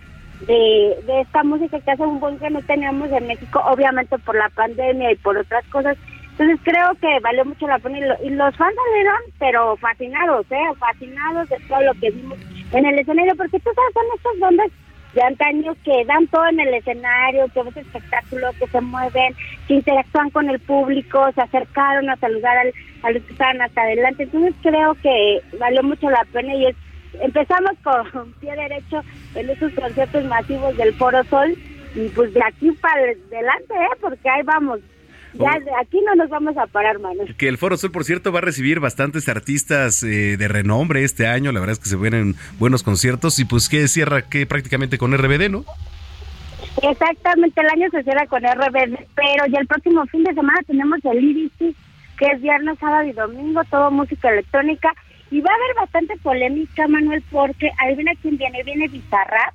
de, de esta música que hace un buen que no teníamos en México, obviamente por la pandemia y por otras cosas. Entonces creo que valió mucho la pena y, lo- y los fans salieron, pero fascinados, ¿eh? Fascinados de todo lo que vimos en el escenario, porque tú sabes, son estas bandas de antaño que dan todo en el escenario, que ves espectáculo, que se mueven, que interactúan con el público, se acercaron a saludar al, a los que estaban hasta adelante. Entonces creo que valió mucho la pena y es, empezamos con pie derecho en esos conciertos masivos del Foro Sol y pues de aquí para adelante, ¿eh? porque ahí vamos. Ya de aquí no nos vamos a parar, manos. Que el Foro Sol, por cierto, va a recibir bastantes artistas eh, de renombre este año. La verdad es que se vienen buenos conciertos y pues que cierra que prácticamente con RBD, ¿no? Exactamente, el año se cierra con RBD, pero ya el próximo fin de semana tenemos el IDC, que es viernes, sábado y domingo, todo música electrónica. Y va a haber bastante polémica, Manuel, porque adivina quién viene, viene Bizarrap,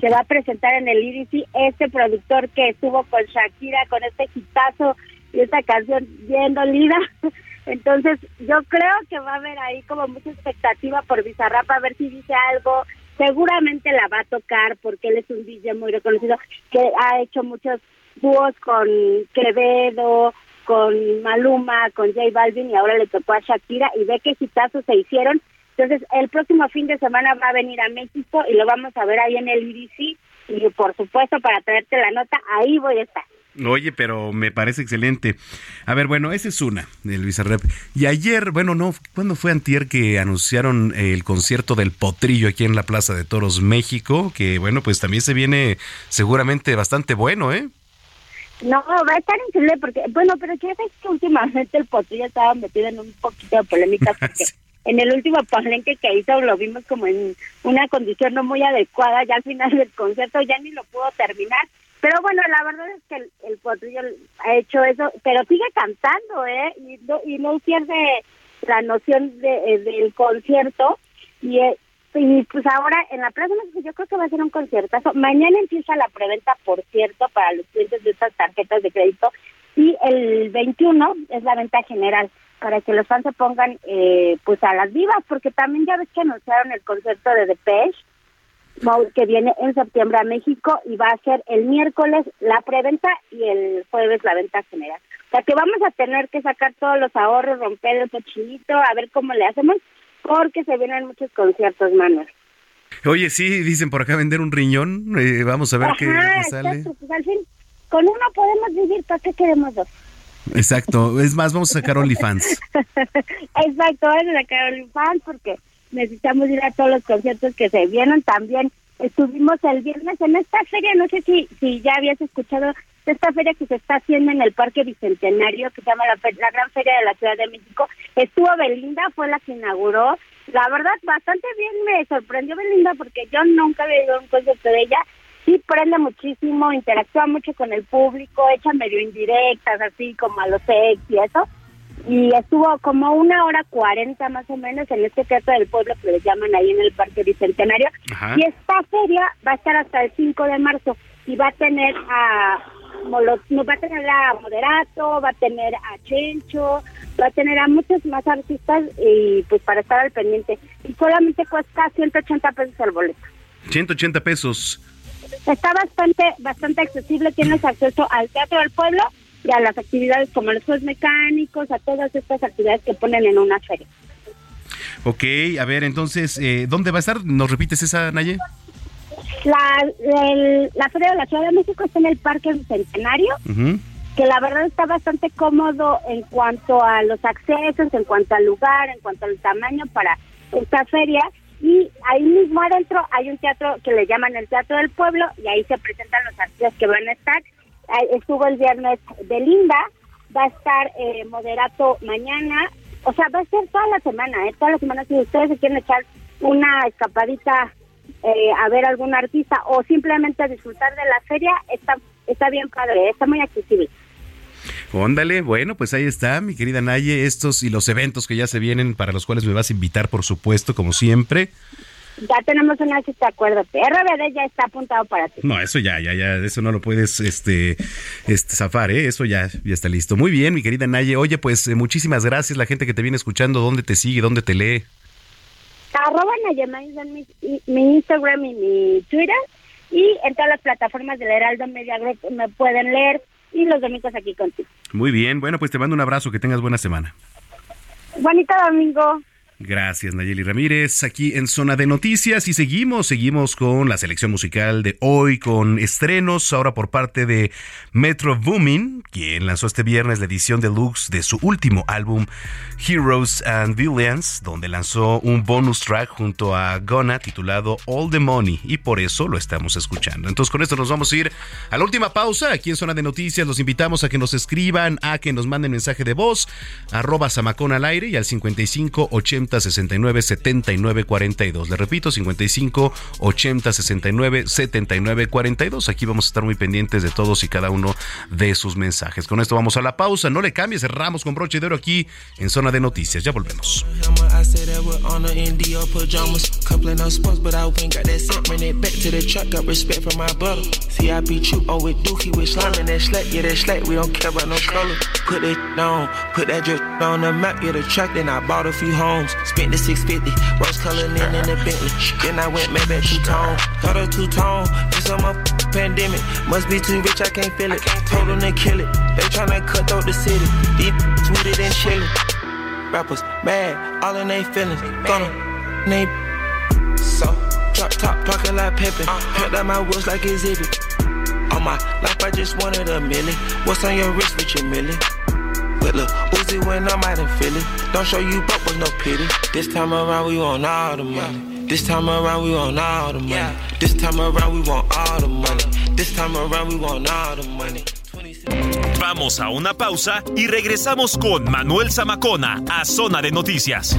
que va a presentar en el IDC este productor que estuvo con Shakira, con este hitazo y esta canción bien dolida. (laughs) Entonces, yo creo que va a haber ahí como mucha expectativa por Bizarrap a ver si dice algo. Seguramente la va a tocar porque él es un DJ muy reconocido que ha hecho muchos dúos con Quevedo, con Maluma, con J Balvin y ahora le tocó a Shakira y ve qué hitazos se hicieron. Entonces, el próximo fin de semana va a venir a México y lo vamos a ver ahí en el IDC y por supuesto para traerte la nota, ahí voy a estar. Oye, pero me parece excelente. A ver, bueno, esa es una del Bizarrap. Y ayer, bueno, no, ¿cuándo fue antier que anunciaron el concierto del Potrillo aquí en la Plaza de Toros México? Que bueno, pues también se viene seguramente bastante bueno, ¿eh? No, va a estar increíble porque, bueno, pero ya sabes que últimamente el Potrillo estaba metido en un poquito de polémica (laughs) porque en el último palenque que hizo lo vimos como en una condición no muy adecuada, ya al final del concierto ya ni lo pudo terminar. Pero bueno, la verdad es que el, el Potrillo ha hecho eso, pero sigue cantando, ¿eh? Y no, y no pierde la noción de, eh, del concierto. Y, eh, y pues ahora en la Plaza yo creo que va a ser un conciertazo. Mañana empieza la preventa, por cierto, para los clientes de estas tarjetas de crédito. Y el 21 es la venta general para que los fans se pongan eh, pues a las vivas, porque también ya ves que anunciaron el concierto de Depeche que viene en septiembre a México y va a ser el miércoles la preventa y el jueves la venta general. O sea que vamos a tener que sacar todos los ahorros, romper el cochinito, a ver cómo le hacemos, porque se vienen muchos conciertos, Manuel. Oye, sí, dicen por acá vender un riñón. Eh, vamos a ver qué Ajá, sale. exacto, pues al fin, con uno podemos vivir, ¿para qué queremos dos? Exacto. Es más, vamos a sacar OnlyFans. (laughs) Exacto, vamos a sacar OnlyFans porque necesitamos ir a todos los conciertos que se vienen también. Estuvimos el viernes en esta feria, no sé si, si ya habías escuchado esta feria que se está haciendo en el Parque Bicentenario, que se llama la, la Gran Feria de la Ciudad de México. Estuvo Belinda, fue la que inauguró. La verdad, bastante bien me sorprendió Belinda porque yo nunca había ido a un concierto de ella. Sí, prende muchísimo, interactúa mucho con el público, echa medio indirectas, así como a los ex y eso y estuvo como una hora cuarenta más o menos en este teatro del pueblo que le llaman ahí en el Parque Bicentenario. Ajá. Y esta feria va a estar hasta el 5 de marzo y va a tener a Molo- no, va a tener a Moderato, va a tener a Chencho, va a tener a muchos más artistas y pues para estar al pendiente. Y solamente cuesta 180 pesos el boleto. 180 pesos. Está bastante bastante accesible, tienes acceso al Teatro del Pueblo y a las actividades como los juegos mecánicos, a todas estas actividades que ponen en una feria. Ok, a ver, entonces, eh, ¿dónde va a estar? ¿Nos repites esa, Naye? La, el- la Feria de la Ciudad de México está en el Parque Bicentenario, Ujú. que la verdad está bastante cómodo en cuanto a los accesos, en cuanto al lugar, en cuanto al tamaño para esta feria. Y ahí mismo adentro hay un teatro que le llaman el Teatro del Pueblo y ahí se presentan los artistas que van a estar. Estuvo el viernes Belinda, va a estar eh, Moderato mañana, o sea, va a ser toda la semana, ¿eh? Toda la semana, si ustedes se quieren echar una escapadita eh, a ver algún artista o simplemente disfrutar de la feria, está, está bien padre, está muy accesible. Óndale, bueno, pues ahí está, mi querida Naye, estos y los eventos que ya se vienen, para los cuales me vas a invitar, por supuesto, como siempre. Ya tenemos una cita, acuérdate. RBD ya está apuntado para ti. No, eso ya, ya, ya, eso no lo puedes, este, este, zafar, ¿eh? Eso ya, ya está listo. Muy bien, mi querida Naye. Oye, pues eh, muchísimas gracias, la gente que te viene escuchando, ¿dónde te sigue, dónde te lee? Arroba Nayemaíz en mi, mi Instagram y mi Twitter. Y en todas las plataformas del Heraldo Media Group me pueden leer. Y los domingos aquí contigo. Muy bien, bueno, pues te mando un abrazo, que tengas buena semana. Bonito domingo. Gracias, Nayeli Ramírez. Aquí en Zona de Noticias y seguimos, seguimos con la selección musical de hoy, con estrenos ahora por parte de Metro Boomin, quien lanzó este viernes la edición deluxe de su último álbum Heroes and Villains, donde lanzó un bonus track junto a Gona titulado All the Money y por eso lo estamos escuchando. Entonces con esto nos vamos a ir a la última pausa aquí en Zona de Noticias. Los invitamos a que nos escriban, a que nos manden mensaje de voz, arroba Samacón al aire y al 55 80 69 79 42. Le repito, 55 80 69 79 42. Aquí vamos a estar muy pendientes de todos y cada uno de sus mensajes. Con esto vamos a la pausa. No le cambies, cerramos con broche de oro aquí en Zona de Noticias. Ya volvemos. Spent the 650, rose colored in in the Bentley. Then I went maybe two tone. Got a two tone. This on my pandemic. Must be too rich, I can't feel it. Told them to kill it. They tryna cut through the city. Deep sweeter and chili. Rappers mad, all in they feelings. Gonna name so. Drop top, talking like Pepe. Cut out my wheels like exhibit. All my life, I just wanted a million. What's on your wrist with your million? Vamos a una pausa y regresamos con Manuel Zamacona a Zona de Noticias.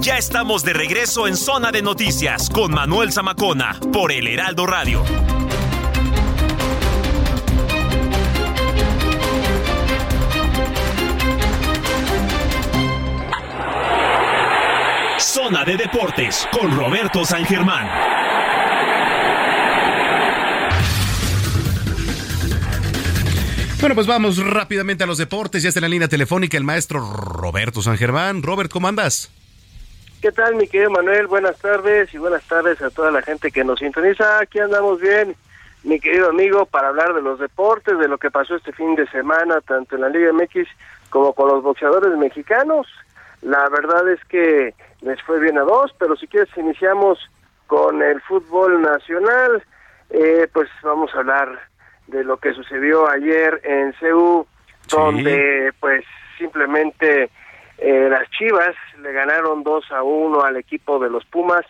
Ya estamos de regreso en Zona de Noticias con Manuel Zamacona por El Heraldo Radio. Zona de Deportes con Roberto San Germán. Bueno, pues vamos rápidamente a los deportes. Ya está en la línea telefónica el maestro Roberto San Germán. Robert, ¿cómo andas? ¿Qué tal, mi querido Manuel? Buenas tardes y buenas tardes a toda la gente que nos sintoniza. Aquí andamos bien, mi querido amigo, para hablar de los deportes, de lo que pasó este fin de semana, tanto en la Liga MX como con los boxeadores mexicanos. La verdad es que les fue bien a dos, pero si quieres iniciamos con el fútbol nacional, eh, pues vamos a hablar de lo que sucedió ayer en CEU, donde pues simplemente eh, las Chivas le ganaron 2 a 1 al equipo de los Pumas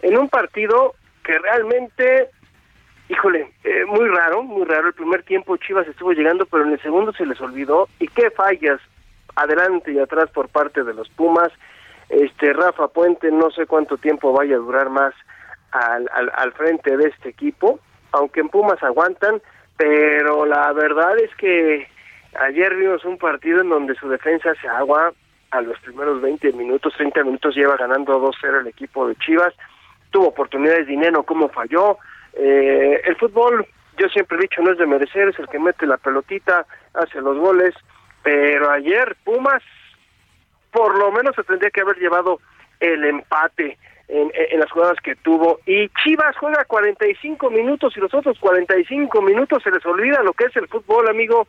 en un partido que realmente, híjole, eh, muy raro, muy raro. El primer tiempo Chivas estuvo llegando, pero en el segundo se les olvidó. Y qué fallas adelante y atrás por parte de los Pumas. Este Rafa Puente, no sé cuánto tiempo vaya a durar más al, al, al frente de este equipo, aunque en Pumas aguantan, pero la verdad es que ayer vimos un partido en donde su defensa se agua a los primeros 20 minutos, 30 minutos lleva ganando 2-0 el equipo de Chivas, tuvo oportunidades, dinero, cómo falló. Eh, el fútbol, yo siempre he dicho, no es de merecer, es el que mete la pelotita, hace los goles, pero ayer Pumas por lo menos se tendría que haber llevado el empate en, en, las jugadas que tuvo. Y Chivas juega 45 minutos y los otros 45 minutos se les olvida lo que es el fútbol, amigo.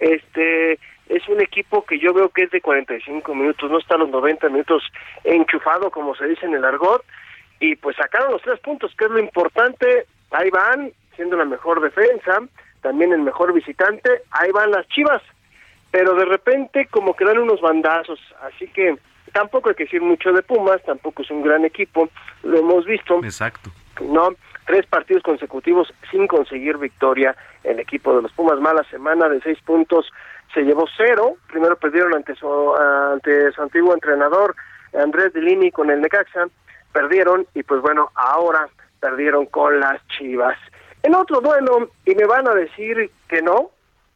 Este es un equipo que yo veo que es de 45 minutos, no está a los 90 minutos enchufado, como se dice en el argot. Y pues sacaron los tres puntos, que es lo importante. Ahí van, siendo la mejor defensa, también el mejor visitante. Ahí van las Chivas. Pero de repente como que dan unos bandazos, así que tampoco hay que decir mucho de Pumas, tampoco es un gran equipo, lo hemos visto. Exacto. No, tres partidos consecutivos sin conseguir victoria el equipo de los Pumas. Mala semana de seis puntos, se llevó cero. Primero perdieron ante su, ante su antiguo entrenador Andrés Delini con el Necaxa, perdieron y pues bueno, ahora perdieron con las Chivas. En otro duelo, y me van a decir que no,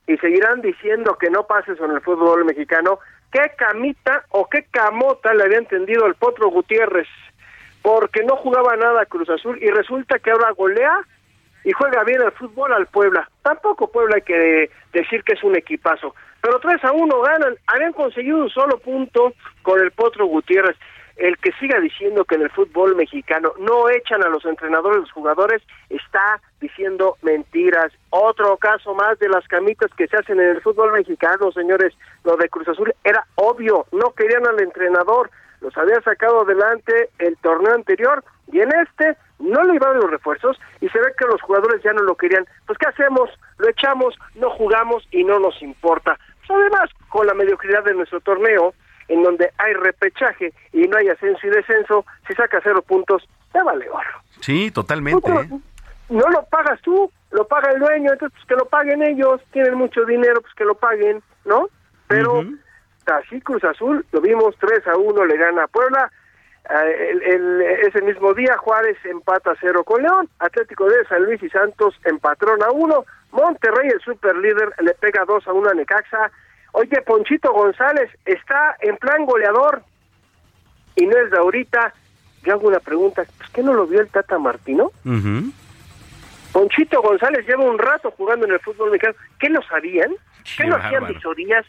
y seguirán diciendo que no pases en el fútbol mexicano, qué camita o qué camota le había entendido el Potro Gutiérrez, porque no jugaba nada Cruz Azul y resulta que ahora golea y juega bien el fútbol al Puebla. Tampoco Puebla hay que decir que es un equipazo, pero 3 a 1 ganan, habían conseguido un solo punto con el Potro Gutiérrez. el que siga diciendo que en el fútbol mexicano no echan a los entrenadores, los jugadores, está diciendo mentiras. Otro caso más de las camitas que se hacen en el fútbol mexicano, señores. Lo de Cruz Azul era obvio, no querían al entrenador, los había sacado adelante el torneo anterior y en este no le iban los refuerzos y se ve que los jugadores ya no lo querían. Pues ¿qué hacemos? Lo echamos, no jugamos y no nos importa. Pues además, con la mediocridad de nuestro torneo, en donde hay repechaje y no hay ascenso y descenso, si saca cero puntos, te vale oro. Sí, totalmente. ¿eh? No lo pagas tú, lo paga el dueño, entonces pues que lo paguen ellos, tienen mucho dinero, pues que lo paguen, ¿no? Pero así Cruz Azul, lo vimos 3 a 1, le gana a Puebla, eh, el, ese mismo día Juárez empata a cero con León, Atlético de San Luis y Santos empatrón a uno, Monterrey el super líder le pega 2 a 1 a Necaxa, oye Ponchito González está en plan goleador y no es de ahorita, yo hago una pregunta, ¿pues qué no lo vio el Tata Martino? Ponchito González lleva un rato jugando en el fútbol mexicano, ¿qué lo sabían? ¿Qué, no hacían visorías?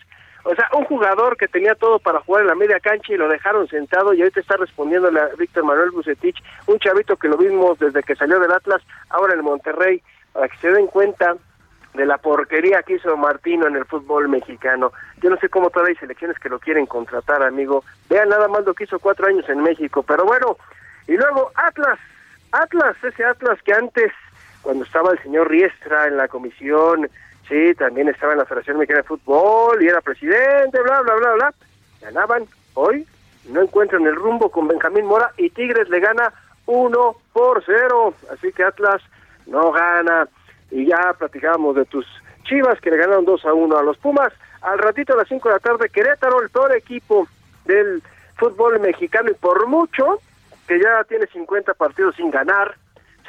O sea, un jugador que tenía todo para jugar en la media cancha y lo dejaron sentado y ahorita está respondiéndole a Víctor Manuel Bucetich, un chavito que lo vimos desde que salió del Atlas, ahora en Monterrey, para que se den cuenta de la porquería que hizo Martino en el fútbol mexicano. Yo no sé cómo todavía hay selecciones que lo quieren contratar, amigo. Vean nada más lo que hizo cuatro años en México. Pero bueno, y luego Atlas, Atlas, ese Atlas que antes, cuando estaba el señor Riestra en la comisión sí, también estaba en la Federación Mexicana de Fútbol y era presidente, bla, bla, bla, bla. Ganaban hoy, no encuentran el rumbo con Benjamín Mora y Tigres le gana 1 por 0. Así que Atlas no gana. Y ya platicábamos de tus Chivas que le ganaron 2 a 1 a los Pumas. Al ratito a las 5 de la tarde, Querétaro, el peor equipo del fútbol mexicano y por mucho, que ya tiene 50 partidos sin ganar,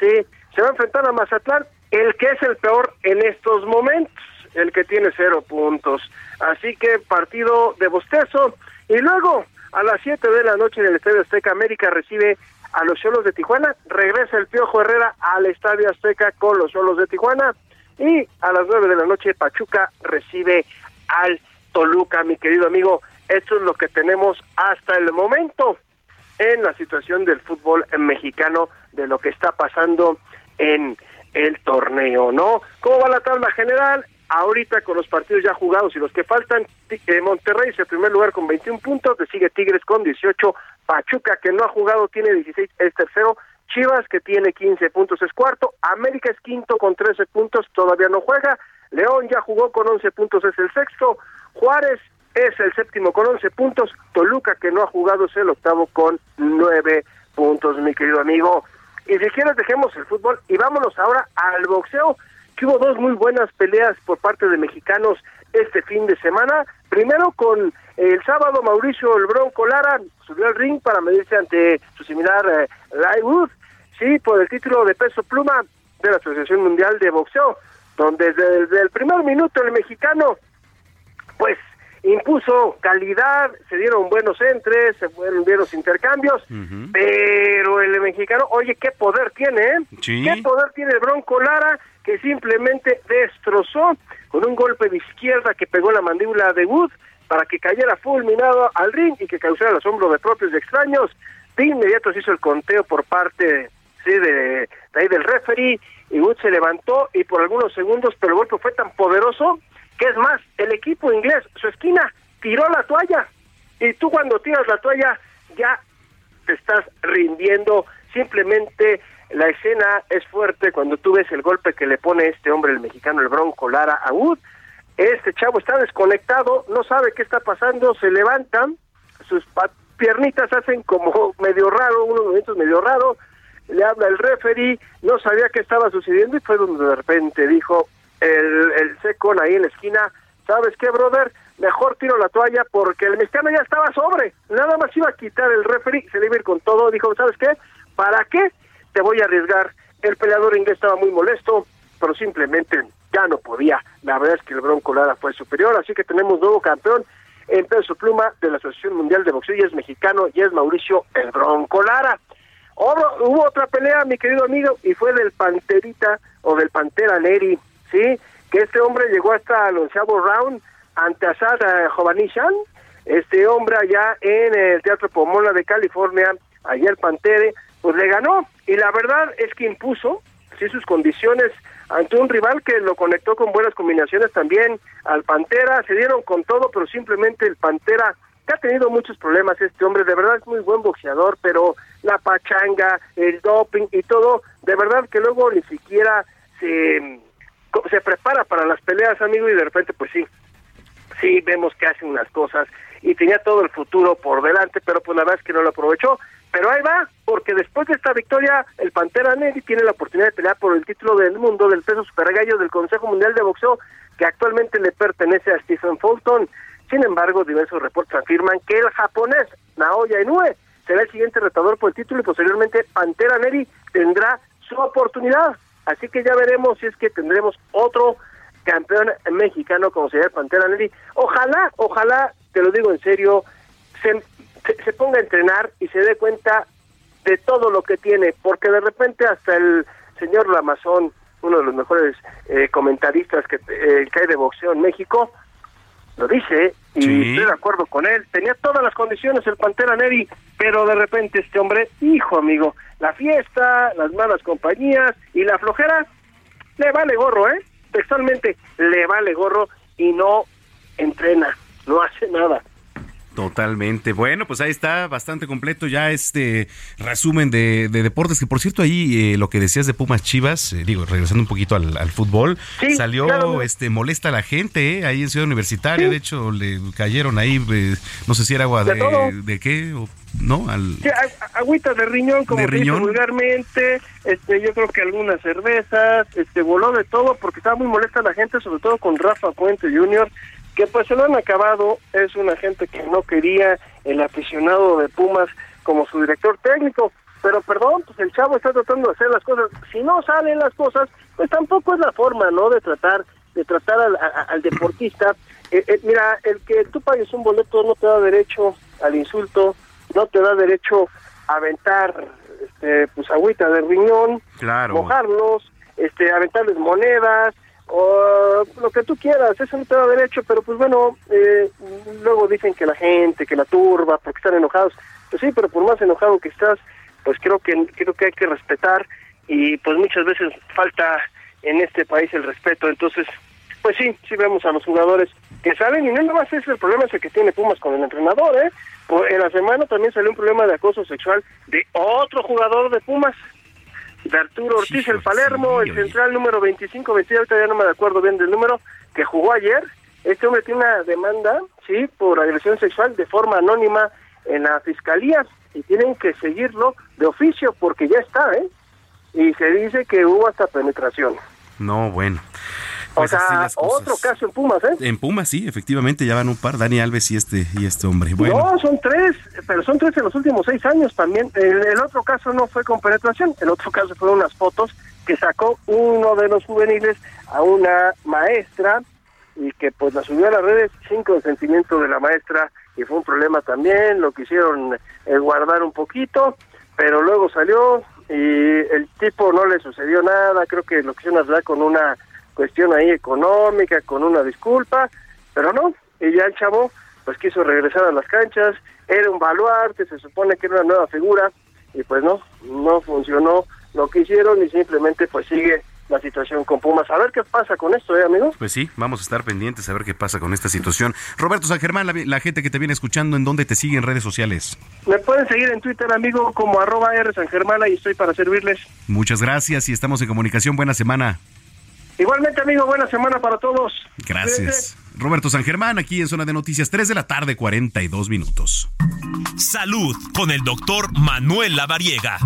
sí, se va a enfrentar a Mazatlán el que es el peor en estos momentos, el que tiene cero puntos. Así que partido de bostezo. Y luego, a las 7 de la noche en el Estadio Azteca, América recibe a los Cholos de Tijuana. Regresa el Piojo Herrera al Estadio Azteca con los Cholos de Tijuana. Y a las 9 de la noche, Pachuca recibe al Toluca, mi querido amigo. Esto es lo que tenemos hasta el momento en la situación del fútbol mexicano, de lo que está pasando en el torneo, ¿no? ¿Cómo va la tabla general? Ahorita con los partidos ya jugados y los que faltan, eh, Monterrey es el primer lugar con 21 puntos, le sigue Tigres con 18, Pachuca que no ha jugado tiene 16, es tercero, Chivas que tiene 15 puntos es cuarto, América es quinto con 13 puntos, todavía no juega, León ya jugó con 11 puntos es el sexto, Juárez es el séptimo con 11 puntos, Toluca que no ha jugado es el octavo con 9 puntos, mi querido amigo. Y si quieres dejemos el fútbol y vámonos ahora al boxeo, que hubo dos muy buenas peleas por parte de mexicanos este fin de semana. Primero con el sábado Mauricio El Bronco Lara subió al ring para medirse ante su similar eh, sí, por el título de peso pluma de la Asociación Mundial de Boxeo, donde desde el primer minuto el mexicano pues impuso calidad, se dieron buenos entres, se fueron buenos intercambios, pero el mexicano, oye, qué poder tiene, ¿eh? ¿Qué poder tiene el Bronco Lara? Que simplemente destrozó con un golpe de izquierda que pegó la mandíbula de Wood para que cayera fulminado al ring y que causara el asombro de propios y extraños. De inmediato se hizo el conteo por parte sí, de, de ahí del referee y Wood se levantó y por algunos segundos, pero el golpe fue tan poderoso que es más, el equipo inglés, su esquina, tiró la toalla. Y tú cuando tiras la toalla ya te estás rindiendo. Simplemente la escena es fuerte cuando tú ves el golpe que le pone este hombre, el mexicano, el Bronco Lara a. Este chavo está desconectado, no sabe qué está pasando, se levantan, sus piernitas hacen como (laughs) medio raro, unos movimientos medio raros, le habla el referee, no sabía qué estaba sucediendo y fue donde de repente dijo, el, el secón ahí en la esquina, ¿sabes qué, brother? Mejor tiro la toalla porque el mexicano ya estaba sobre, nada más iba a quitar el referee, se le iba a ir con todo, dijo, ¿sabes qué? ¿Para qué te voy a arriesgar? El peleador inglés estaba muy molesto, pero simplemente ya no podía. La verdad es que el Bronco Lara fue superior, así que tenemos nuevo campeón en peso pluma de la Asociación Mundial de Boxeo y es mexicano y es Mauricio el Bronco Lara. hubo otra pelea, mi querido amigo, y fue del Panterita o del Pantera Neri sí, que este hombre llegó hasta el onceavo round ante Asad eh, Jovanishan, este hombre allá en el Teatro Pomona de California, el Pantere, pues le ganó. Y la verdad es que impuso sí sus condiciones ante un rival que lo conectó con buenas combinaciones también al Pantera, se dieron con todo, pero simplemente el Pantera que ha tenido muchos problemas este hombre, de verdad es muy buen boxeador, pero la pachanga, el doping y todo, de verdad que luego ni siquiera se, se prepara para las peleas, amigo, y de repente pues sí, sí vemos que hace unas cosas y tenía todo el futuro por delante, pero pues la verdad es que no lo aprovechó. Pero ahí va, porque después de esta victoria, el Pantera Neri tiene la oportunidad de pelear por el título del mundo del peso super gallo del Consejo Mundial de Boxeo, que actualmente le pertenece a Stephen Fulton. Sin embargo, diversos reportes afirman que el japonés Naoya Inoue será el siguiente retador por el título y posteriormente Pantera Neri tendrá su oportunidad. Así que ya veremos si es que tendremos otro campeón mexicano como sería el Pantera Neri. Ojalá, ojalá, te lo digo en serio, se, se, ponga a entrenar y se dé cuenta de todo lo que tiene, porque de repente hasta el señor Lamazón, uno de los mejores eh, comentaristas que, eh, que hay de boxeo en México, lo dice y Sí. estoy de acuerdo con él. Tenía todas las condiciones el Pantera Neri, pero de repente este hombre, hijo amigo, la fiesta, las malas compañías y la flojera, le vale gorro, ¿eh? Textualmente, le vale gorro y no entrena, no hace nada. Totalmente. Bueno, pues ahí está, bastante completo ya este resumen de, de deportes, que por cierto ahí eh, lo que decías de Pumas Chivas, eh, digo, regresando un poquito al, al fútbol, Sí, salió claro. este molesta a la gente eh, ahí en Ciudad Universitaria, de hecho le cayeron ahí, eh, no sé si era agua De de, qué, o, ¿no? Al, Sí, agüita de riñón, como vulgarmente, este, yo creo que algunas cervezas, este, voló de todo porque estaba muy molesta la gente, sobre todo con Rafa Puente Jr., que pues se lo han acabado, es una gente que no quería el aficionado de Pumas como su director técnico, pero perdón, pues el chavo está tratando de hacer las cosas, si no salen las cosas, pues tampoco es la forma, ¿no?, de tratar de tratar al, a- al deportista. Eh, eh, mira, el que tú pagues un boleto no te da derecho al insulto, no te da derecho a aventar este, pues agüita de riñón, Claro. mojarlos, este, aventarles monedas, o lo que tú quieras, eso no te da derecho, pero pues bueno, eh, luego dicen que la gente, que la turba, porque están enojados, pues sí, pero por más enojado que estás, pues creo que creo que hay que respetar y pues muchas veces falta en este país el respeto, entonces pues sí, sí vemos a los jugadores que salen y no más es el problema ese que tiene Pumas con el entrenador, ¿eh? En la semana también salió un problema de acoso sexual de otro jugador de Pumas, de Arturo Ortiz, el Palermo, el central número 25, 22, ahorita ya no me acuerdo bien del número, que jugó ayer. Este hombre tiene una demanda, sí, por agresión sexual de forma anónima en la fiscalía y tienen que seguirlo de oficio porque ya está, ¿eh? Y se dice que hubo hasta penetración. no, bueno. O Pues sea, otro caso en Pumas, ¿eh? En Pumas sí, efectivamente ya van un par, Dani Alves y este y este hombre. Bueno, No, son tres, pero son tres en los últimos seis años también. El, el otro caso no fue con penetración, el otro (laughs) caso fue unas fotos que sacó uno de los juveniles a una maestra y que pues la subió a las redes sin consentimiento de la maestra y fue un problema también, lo quisieron eh, guardar un poquito, pero luego salió y el tipo no le sucedió nada, creo que lo quisieron hablar con una cuestión ahí económica, con una disculpa, pero no, y ya el chavo pues quiso regresar a las canchas, era un baluarte, se supone que era una nueva figura, y pues no, no funcionó lo que hicieron y simplemente pues sigue la situación con Pumas. A ver qué pasa con esto, ¿eh, amigos? pues sí, vamos a estar pendientes a ver qué pasa con esta situación. Roberto San Germán, la, la gente que te viene escuchando, ¿en dónde te sigue en redes sociales? Me pueden seguir en Twitter, amigo, como arroba R San Germana y estoy para servirles. Muchas gracias y estamos en comunicación. Buena semana. Igualmente, amigo, buena semana para todos. Gracias. Roberto San Germán, aquí en Zona de Noticias, 3 de la tarde, 42 minutos. Salud con el doctor Manuel Lavariega.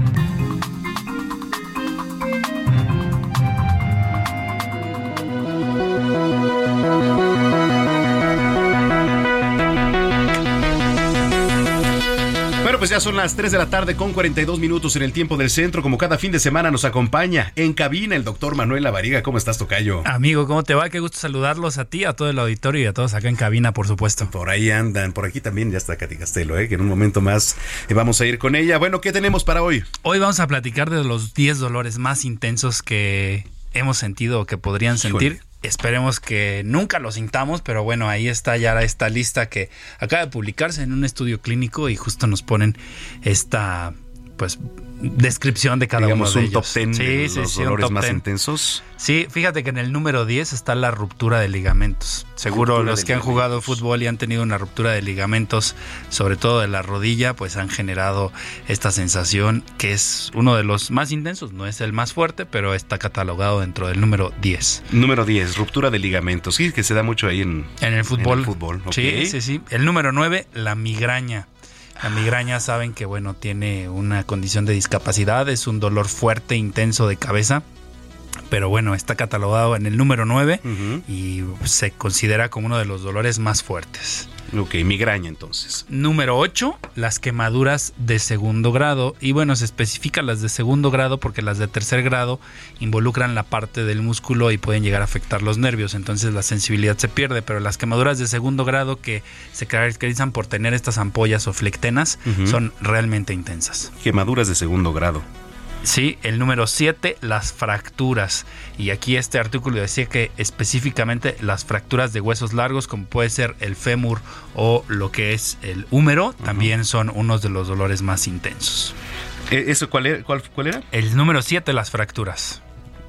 Pues ya son las 3 de la tarde con 42 minutos en el tiempo del centro. Como cada fin de semana nos acompaña en cabina el doctor Manuel Lavariga. ¿Cómo estás, Tocayo? Amigo, ¿cómo te va? Qué gusto saludarlos a ti, a todo el auditorio y a todos acá en cabina, por supuesto. Por ahí andan, por aquí también ya está Katy Castelo, ¿eh? que en un momento más eh, vamos a ir con ella. Bueno, ¿qué tenemos para hoy? Hoy vamos a platicar de los 10 dolores más intensos que hemos sentido o que podrían sentir Esperemos que nunca lo sintamos, pero bueno, ahí está ya esta lista que acaba de publicarse en un estudio clínico y justo nos ponen esta pues descripción de cada uno de un ellos. top 10 de los dolores más intensos. Sí, fíjate que en el número 10 está la ruptura de ligamentos. Seguro Ruptura los que han jugado fútbol y han tenido una ruptura de ligamentos, sobre todo de la rodilla, pues han generado esta sensación que es uno de los más intensos, no es el más fuerte, pero está catalogado dentro del número 10. Número 10, ruptura de ligamentos. Sí, que se da mucho ahí en, En el fútbol. en el fútbol. Sí, sí, sí. El número 9, la migraña. La migraña saben que bueno, tiene una condición de discapacidad, es un dolor fuerte, intenso de cabeza. Pero bueno, está catalogado en el número 9 y se considera como uno de los dolores más fuertes. Ok, migraña entonces. Número 8, las quemaduras de segundo grado. Y bueno, se especifica las de segundo grado porque las de tercer grado involucran la parte del músculo y pueden llegar a afectar los nervios. Entonces la sensibilidad se pierde. Pero las quemaduras de segundo grado que se caracterizan por tener estas ampollas o flectenas son realmente intensas. Quemaduras de segundo grado. Sí, el número 7, las fracturas. Y aquí este artículo decía que específicamente las fracturas de huesos largos, como puede ser el fémur o lo que es el húmero, también son unos de los dolores más intensos. Eh, ¿Eso cuál era? ¿Cuál, cuál era? El número 7, las fracturas.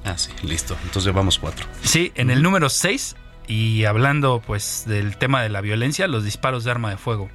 Ah, sí, listo. Entonces llevamos cuatro. Sí, en el número 6, y hablando pues del tema de la violencia, los disparos de arma de fuego.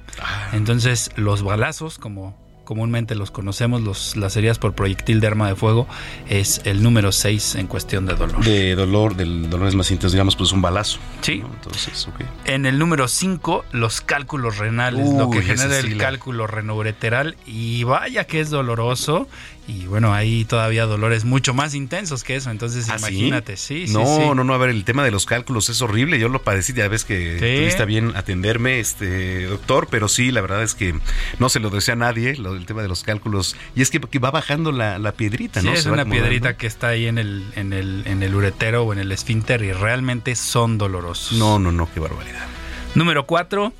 Entonces, los balazos, como comúnmente los conocemos, los, las heridas por proyectil de arma de fuego, es el número 6 en cuestión de dolor. De dolor, del dolor es más intenso, digamos, pues un balazo. Sí. ¿no? Entonces, ok. En el número 5, los cálculos renales, lo que genera sí el la- cálculo renoureteral. Y vaya que es doloroso. Y bueno, hay todavía dolores mucho más intensos que eso. Entonces, ¿Ah, sí? imagínate, sí, sí, no, sí. no, no, a ver, el tema de los cálculos es horrible. Yo lo padecí, ya ves que Sí. tuviste bien atenderme, este doctor, pero sí, la verdad es que no se lo desea a nadie, lo del tema de los cálculos. Y es que, que va bajando la, la piedrita, Sí, ¿no? es Se va una piedrita que está ahí en el, en, el, en el uretero o en el esfínter y realmente son dolorosos. No, no, no, qué barbaridad. Número 4,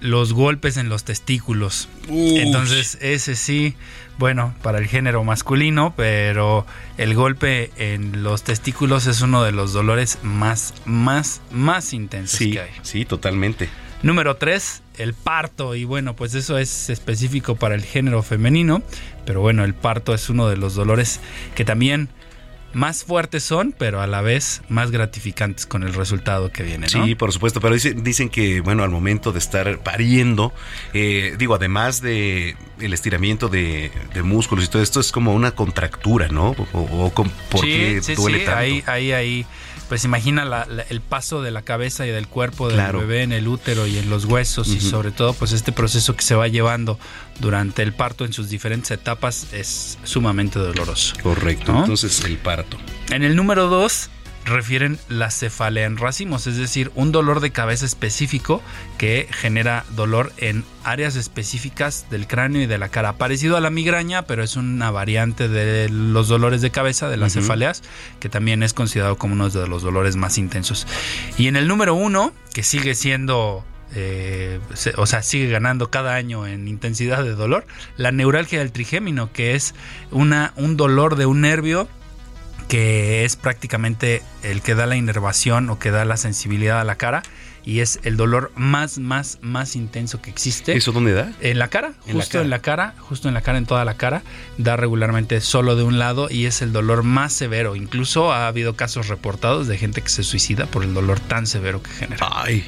los golpes en los testículos. Entonces, ese sí, bueno, para el género masculino, pero el golpe en los testículos es uno de los dolores más, más, más intensos Sí, que hay. sí, totalmente. Número 3, el parto. Y bueno, pues eso es específico para el género femenino. Pero bueno, el parto es uno de los dolores que también más fuertes son, pero a la vez más gratificantes con el resultado que viene. ¿no? Sí, por supuesto, pero dicen, dicen que, bueno, al momento de estar pariendo, eh, digo, además de el estiramiento de, de músculos y todo esto, es como una contractura, ¿no? O, ¿por qué sí, duele sí, tanto? Ahí, ahí, ahí. Pues imagina la- la- el paso de la cabeza y del cuerpo del Claro. bebé en el útero y en los huesos y sobre todo pues este proceso que se va llevando durante el parto en sus diferentes etapas es sumamente doloroso. Correcto, ¿no? entonces el parto. En el número 2 refieren la cefalea en racimos, es decir, un dolor de cabeza específico que genera dolor en áreas específicas del cráneo y de la cara, parecido a la migraña, pero es una variante de los dolores de cabeza, de las cefaleas, que también es considerado como uno de los dolores más intensos. Y en el número 1, que sigue siendo eh, se- o sea, sigue ganando cada año en intensidad de dolor. La neuralgia del trigémino, que es una, un dolor de un nervio que es prácticamente el que da la inervación o que da la sensibilidad a la cara y es el dolor más, más, más intenso que existe. ¿Eso dónde da? En la cara, En la justo cara. en la cara, justo en la cara, en toda la cara, da regularmente solo de un lado y es el dolor más severo. Incluso ha habido casos reportados de gente que se suicida por el dolor tan severo que genera. Ay,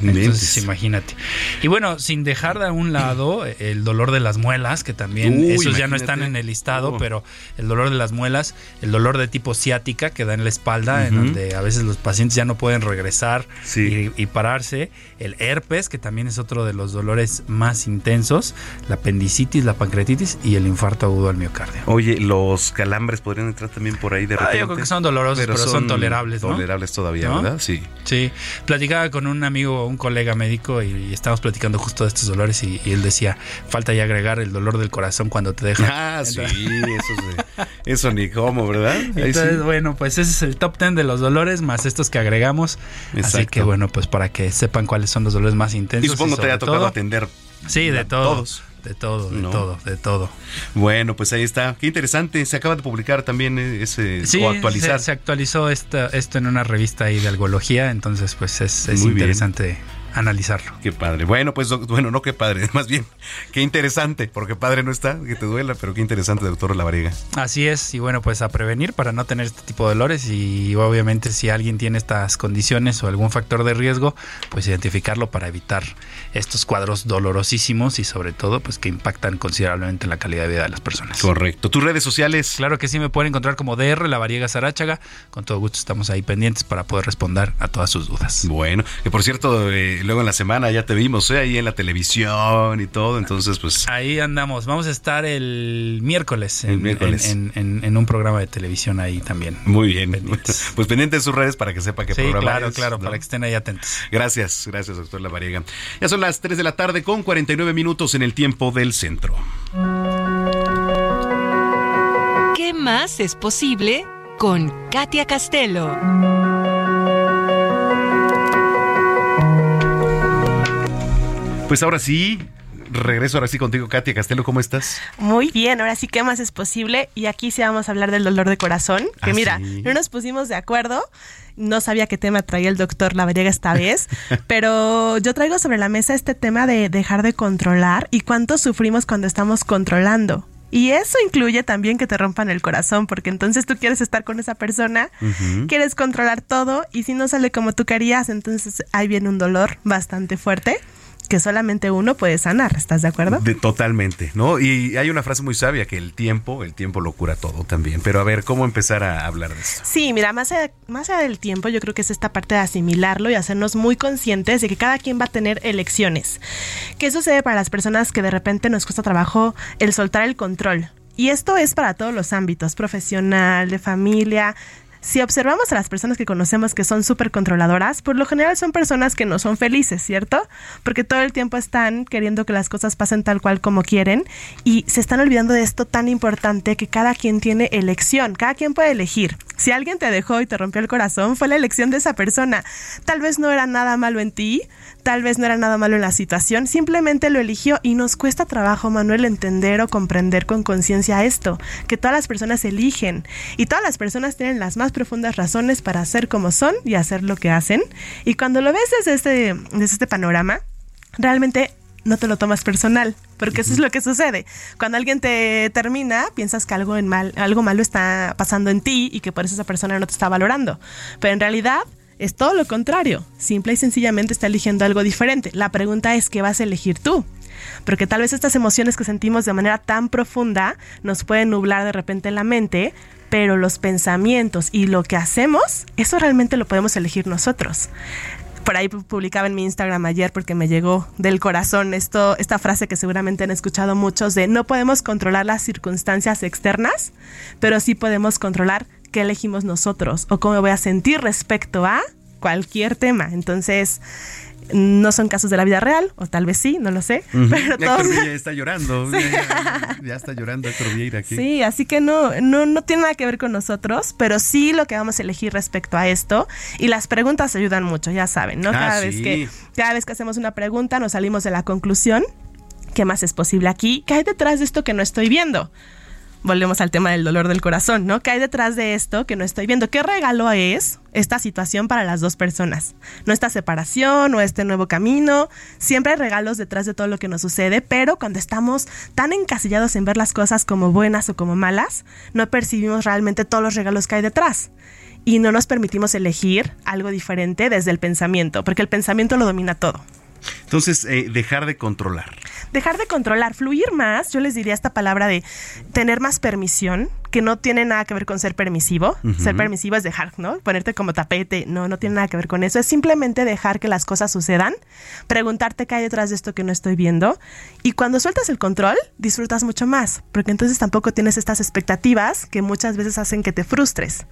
Entonces, imagínate. Y bueno, sin dejar de un lado el dolor de las muelas, que también Uy, esos ya no están en el listado, Oh. pero el dolor de las muelas, el dolor de tipo ciática que da en la espalda, en donde a veces los pacientes ya no pueden regresar Sí. y, y pararse, el herpes, que también es otro de los dolores más intensos, la apendicitis, la pancreatitis y el infarto agudo al miocardio. Oye, los calambres podrían entrar también por ahí de Ah, repente. yo creo que son dolorosos, pero son tolerables, ¿no? Tolerables todavía, ¿No? ¿verdad? Sí. Sí, platicaba con un amigo, un colega médico y, y estábamos platicando justo de estos dolores y, y él decía, falta ya agregar el dolor del corazón cuando te deja. Ah, sí, eso, sí. eso ni cómo, ¿verdad? Ahí Entonces, sí. bueno, pues ese es el top 10 de los dolores más estos que agregamos. Así que bueno, pues para que sepan cuáles son los dolores más intensos. Y supongo te sobre ha tocado todo- atender Sí, de todos. De todo, de todo, de todo. Bueno, pues ahí está. Qué interesante. Se acaba de publicar también eh, ese sí, o actualizar. Se, se actualizó esta, esto en una revista ahí de algología, entonces pues es, es bien. Analizarlo. Qué padre. Bueno, pues bueno, no qué padre, (laughs) más bien qué interesante, porque padre no está, que te duela, pero qué interesante, doctor Lavariega. Así es, y bueno, pues a prevenir para no tener este tipo de dolores y obviamente si alguien tiene estas condiciones o algún factor de riesgo, pues identificarlo para evitar estos cuadros dolorosísimos y sobre todo pues que impactan considerablemente la calidad de vida de las personas. Correcto. ¿Tus redes sociales? Claro que sí, me pueden encontrar como DR Lavariega Saráchaga. Con todo gusto estamos ahí pendientes para poder responder a todas sus dudas. Bueno, que por cierto, eh, luego en la semana ya te vimos, ¿eh? ahí en la televisión y todo, entonces pues... Ahí andamos. Vamos a estar el miércoles, en, El miércoles. en- en- en un programa de televisión ahí también. Muy bien. (laughs) Pues pendiente de sus redes para que sepa qué Sí, programa claro, es, claro, ¿no? para que estén ahí atentos. Gracias, gracias, doctor Lavariega. Ya son las 3 de la tarde con 49 minutos en el tiempo del centro. ¿Qué más es posible con Katia Castelo? Pues ahora sí, regreso ahora sí contigo, Katia Castelo, ¿cómo estás? Muy bien, ahora sí, ¿qué más es posible? Y aquí sí vamos a hablar del dolor de corazón. Que Ah, mira, sí. no nos pusimos de acuerdo. No sabía qué tema traía el doctor Lavariega esta vez, (laughs) pero yo traigo sobre la mesa este tema de dejar de controlar y cuánto sufrimos cuando estamos controlando. Y eso incluye también que te rompan el corazón, porque entonces tú quieres estar con esa persona, quieres controlar todo y si no sale como tú querías, entonces ahí viene un dolor bastante fuerte que solamente uno puede sanar. ¿Estás de acuerdo? De- totalmente, ¿no? Y hay una frase muy sabia que el tiempo, el tiempo lo cura todo también. Pero a ver, ¿cómo empezar a hablar de esto? Sí, mira, más allá, más allá del tiempo, yo creo que es esta parte de asimilarlo y hacernos muy conscientes de que cada quien va a tener elecciones. ¿Qué sucede para las personas que de repente nos cuesta trabajo el soltar el control? Y esto es para todos los ámbitos, profesional, de familia. Si observamos a las personas que conocemos que son súper controladoras, por lo general son personas que no son felices, ¿cierto? Porque todo el tiempo están queriendo que las cosas pasen tal cual como quieren y se están olvidando de esto tan importante que cada quien tiene elección, cada quien puede elegir. Si alguien te dejó y te rompió el corazón, fue la elección de esa persona. Tal vez no era nada malo en ti, tal vez no era nada malo en la situación, simplemente lo eligió y nos cuesta trabajo, Manuel, entender o comprender con conciencia esto, que todas las personas eligen y todas las personas tienen las más profundas razones para ser como son y hacer lo que hacen. Y cuando lo ves desde este, desde este panorama, realmente no te lo tomas personal, porque eso es lo que sucede. Cuando alguien te termina, piensas que algo, en mal, algo malo está pasando en ti y que por eso esa persona no te está valorando. Pero en realidad es todo lo contrario. Simple y sencillamente está eligiendo algo diferente. La pregunta es, ¿qué vas a elegir tú? Porque tal vez estas emociones que sentimos de manera tan profunda nos pueden nublar de repente la mente, pero los pensamientos y lo que hacemos, eso realmente lo podemos elegir nosotros por ahí pu- publicaba en mi Instagram ayer porque me llegó del corazón esto, esta frase que seguramente han escuchado muchos de no podemos controlar las circunstancias externas, pero sí podemos controlar qué elegimos nosotros o cómo voy a sentir respecto a cualquier tema. Entonces, no son casos de la vida real, o tal vez sí, no lo sé, pero todos... Villa está llorando. (laughs) Ya, ya- ya está llorando Héctor Vieira aquí. Sí, así que no, no, no tiene nada que ver con nosotros, pero sí lo que vamos a elegir respecto a esto. Y las preguntas ayudan mucho, ya saben, ¿no? Ah, Cada sí. vez que, cada vez que hacemos una pregunta, nos salimos de la conclusión. ¿Qué más es posible aquí? ¿Qué hay detrás de esto que no estoy viendo? Volvemos al tema del dolor del corazón, ¿no? ¿Qué hay detrás de esto que no estoy viendo? ¿Qué regalo es esta situación para las dos personas? No esta separación o este nuevo camino. Siempre hay regalos detrás de todo lo que nos sucede, pero cuando estamos tan encasillados en ver las cosas como buenas o como malas, no percibimos realmente todos los regalos que hay detrás. Y no nos permitimos elegir algo diferente desde el pensamiento, porque el pensamiento lo domina todo. Entonces, eh, dejar de controlar. dejar de controlar, fluir más, yo les diría esta palabra de tener más permisión, que no tiene nada que ver con ser permisivo. Ser permisivo es dejar, ¿no? Ponerte como tapete, no, no tiene nada que ver con eso. Es simplemente dejar que las cosas sucedan, preguntarte qué hay detrás de esto que no estoy viendo. Y cuando sueltas el control, disfrutas mucho más, porque entonces tampoco tienes estas expectativas que muchas veces hacen que te frustres.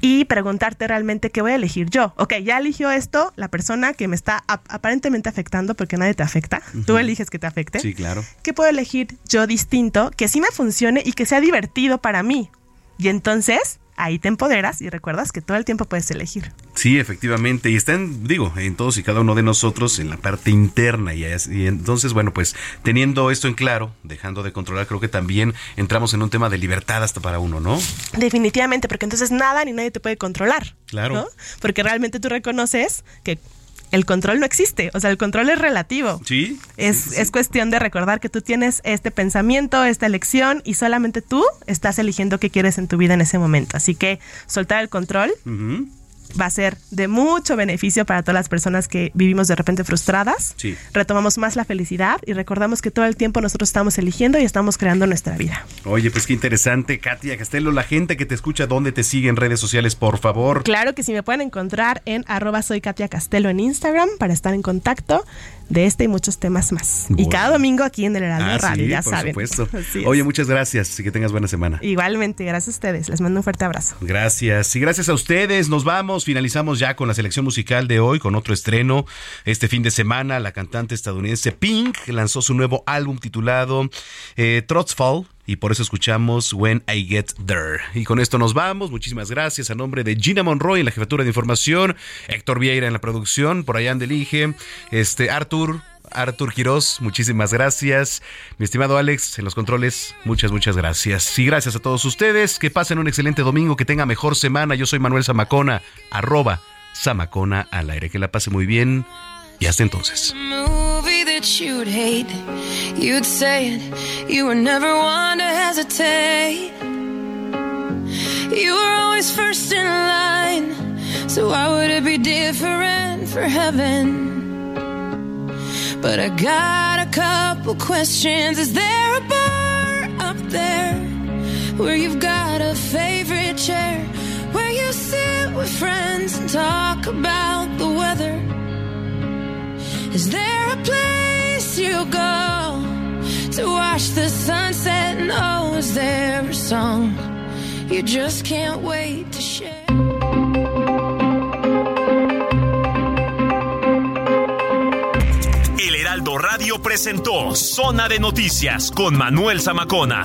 Y preguntarte realmente qué voy a elegir yo. Ok, ya eligió esto, la persona que me está ap- aparentemente afectando, porque nadie te afecta. Tú eliges que te afecte. Sí, claro. ¿Qué puedo elegir yo distinto que sí me funcione y que sea divertido para mí? Y entonces ahí te empoderas y recuerdas que todo el tiempo puedes elegir. Sí, efectivamente, y están, digo, en todos y cada uno de nosotros en la parte interna y, y, entonces, bueno, pues teniendo esto en claro, dejando de controlar, creo que también entramos en un tema de libertad hasta para uno, ¿no? Definitivamente, porque entonces nada ni nadie te puede controlar. Claro. Porque realmente tú reconoces que el control no existe, o sea, el control es relativo. Sí. Es, es cuestión de recordar que tú tienes este pensamiento, esta elección y solamente tú estás eligiendo qué quieres en tu vida en ese momento. Así que soltar el control va a ser de mucho beneficio para todas las personas que vivimos de repente frustradas. Sí. Retomamos más la felicidad y recordamos que todo el tiempo nosotros estamos eligiendo y estamos creando nuestra vida. Oye, pues qué interesante, Katia Castelo, la gente que te escucha, ¿dónde te sigue en redes sociales, por favor? Claro que sí, me pueden encontrar en arroba soy Katia Castelo en Instagram para estar en contacto de este y muchos temas más. Y cada domingo aquí en el Heraldo ah, Radio, sí, ya por saben. supuesto. (laughs) Oye, muchas gracias y que tengas buena semana. Igualmente, gracias a ustedes. Les mando un fuerte abrazo. Gracias. Y gracias a ustedes. Nos vamos. Finalizamos ya con la selección musical de hoy, con otro estreno. Este fin de semana, la cantante estadounidense Pink lanzó su nuevo álbum titulado eh, Fall y por eso escuchamos When I Get There. Y con esto nos vamos. Muchísimas gracias a nombre de Gina Monroy en la jefatura de información, Héctor Vieira en la producción, por allá Andelige, este Arthur. Artur Quiroz, muchísimas gracias. Mi estimado Alex, en los controles, muchas, muchas gracias. Y gracias a todos ustedes. Que pasen un excelente domingo, que tenga mejor semana. Yo soy Manuel Zamacona, arroba Zamacona al aire. Que la pase muy bien y hasta entonces. You were always first in line, so why would it be different for heaven? But I got a couple questions. Is there a bar up there where you've got a favorite chair? Where you sit with friends and talk about the weather? Is there a place you go to watch the sunset? Oh, is there a song you just can't wait to share? El Heraldo Radio presentó Zona de Noticias con Manuel Zamacona.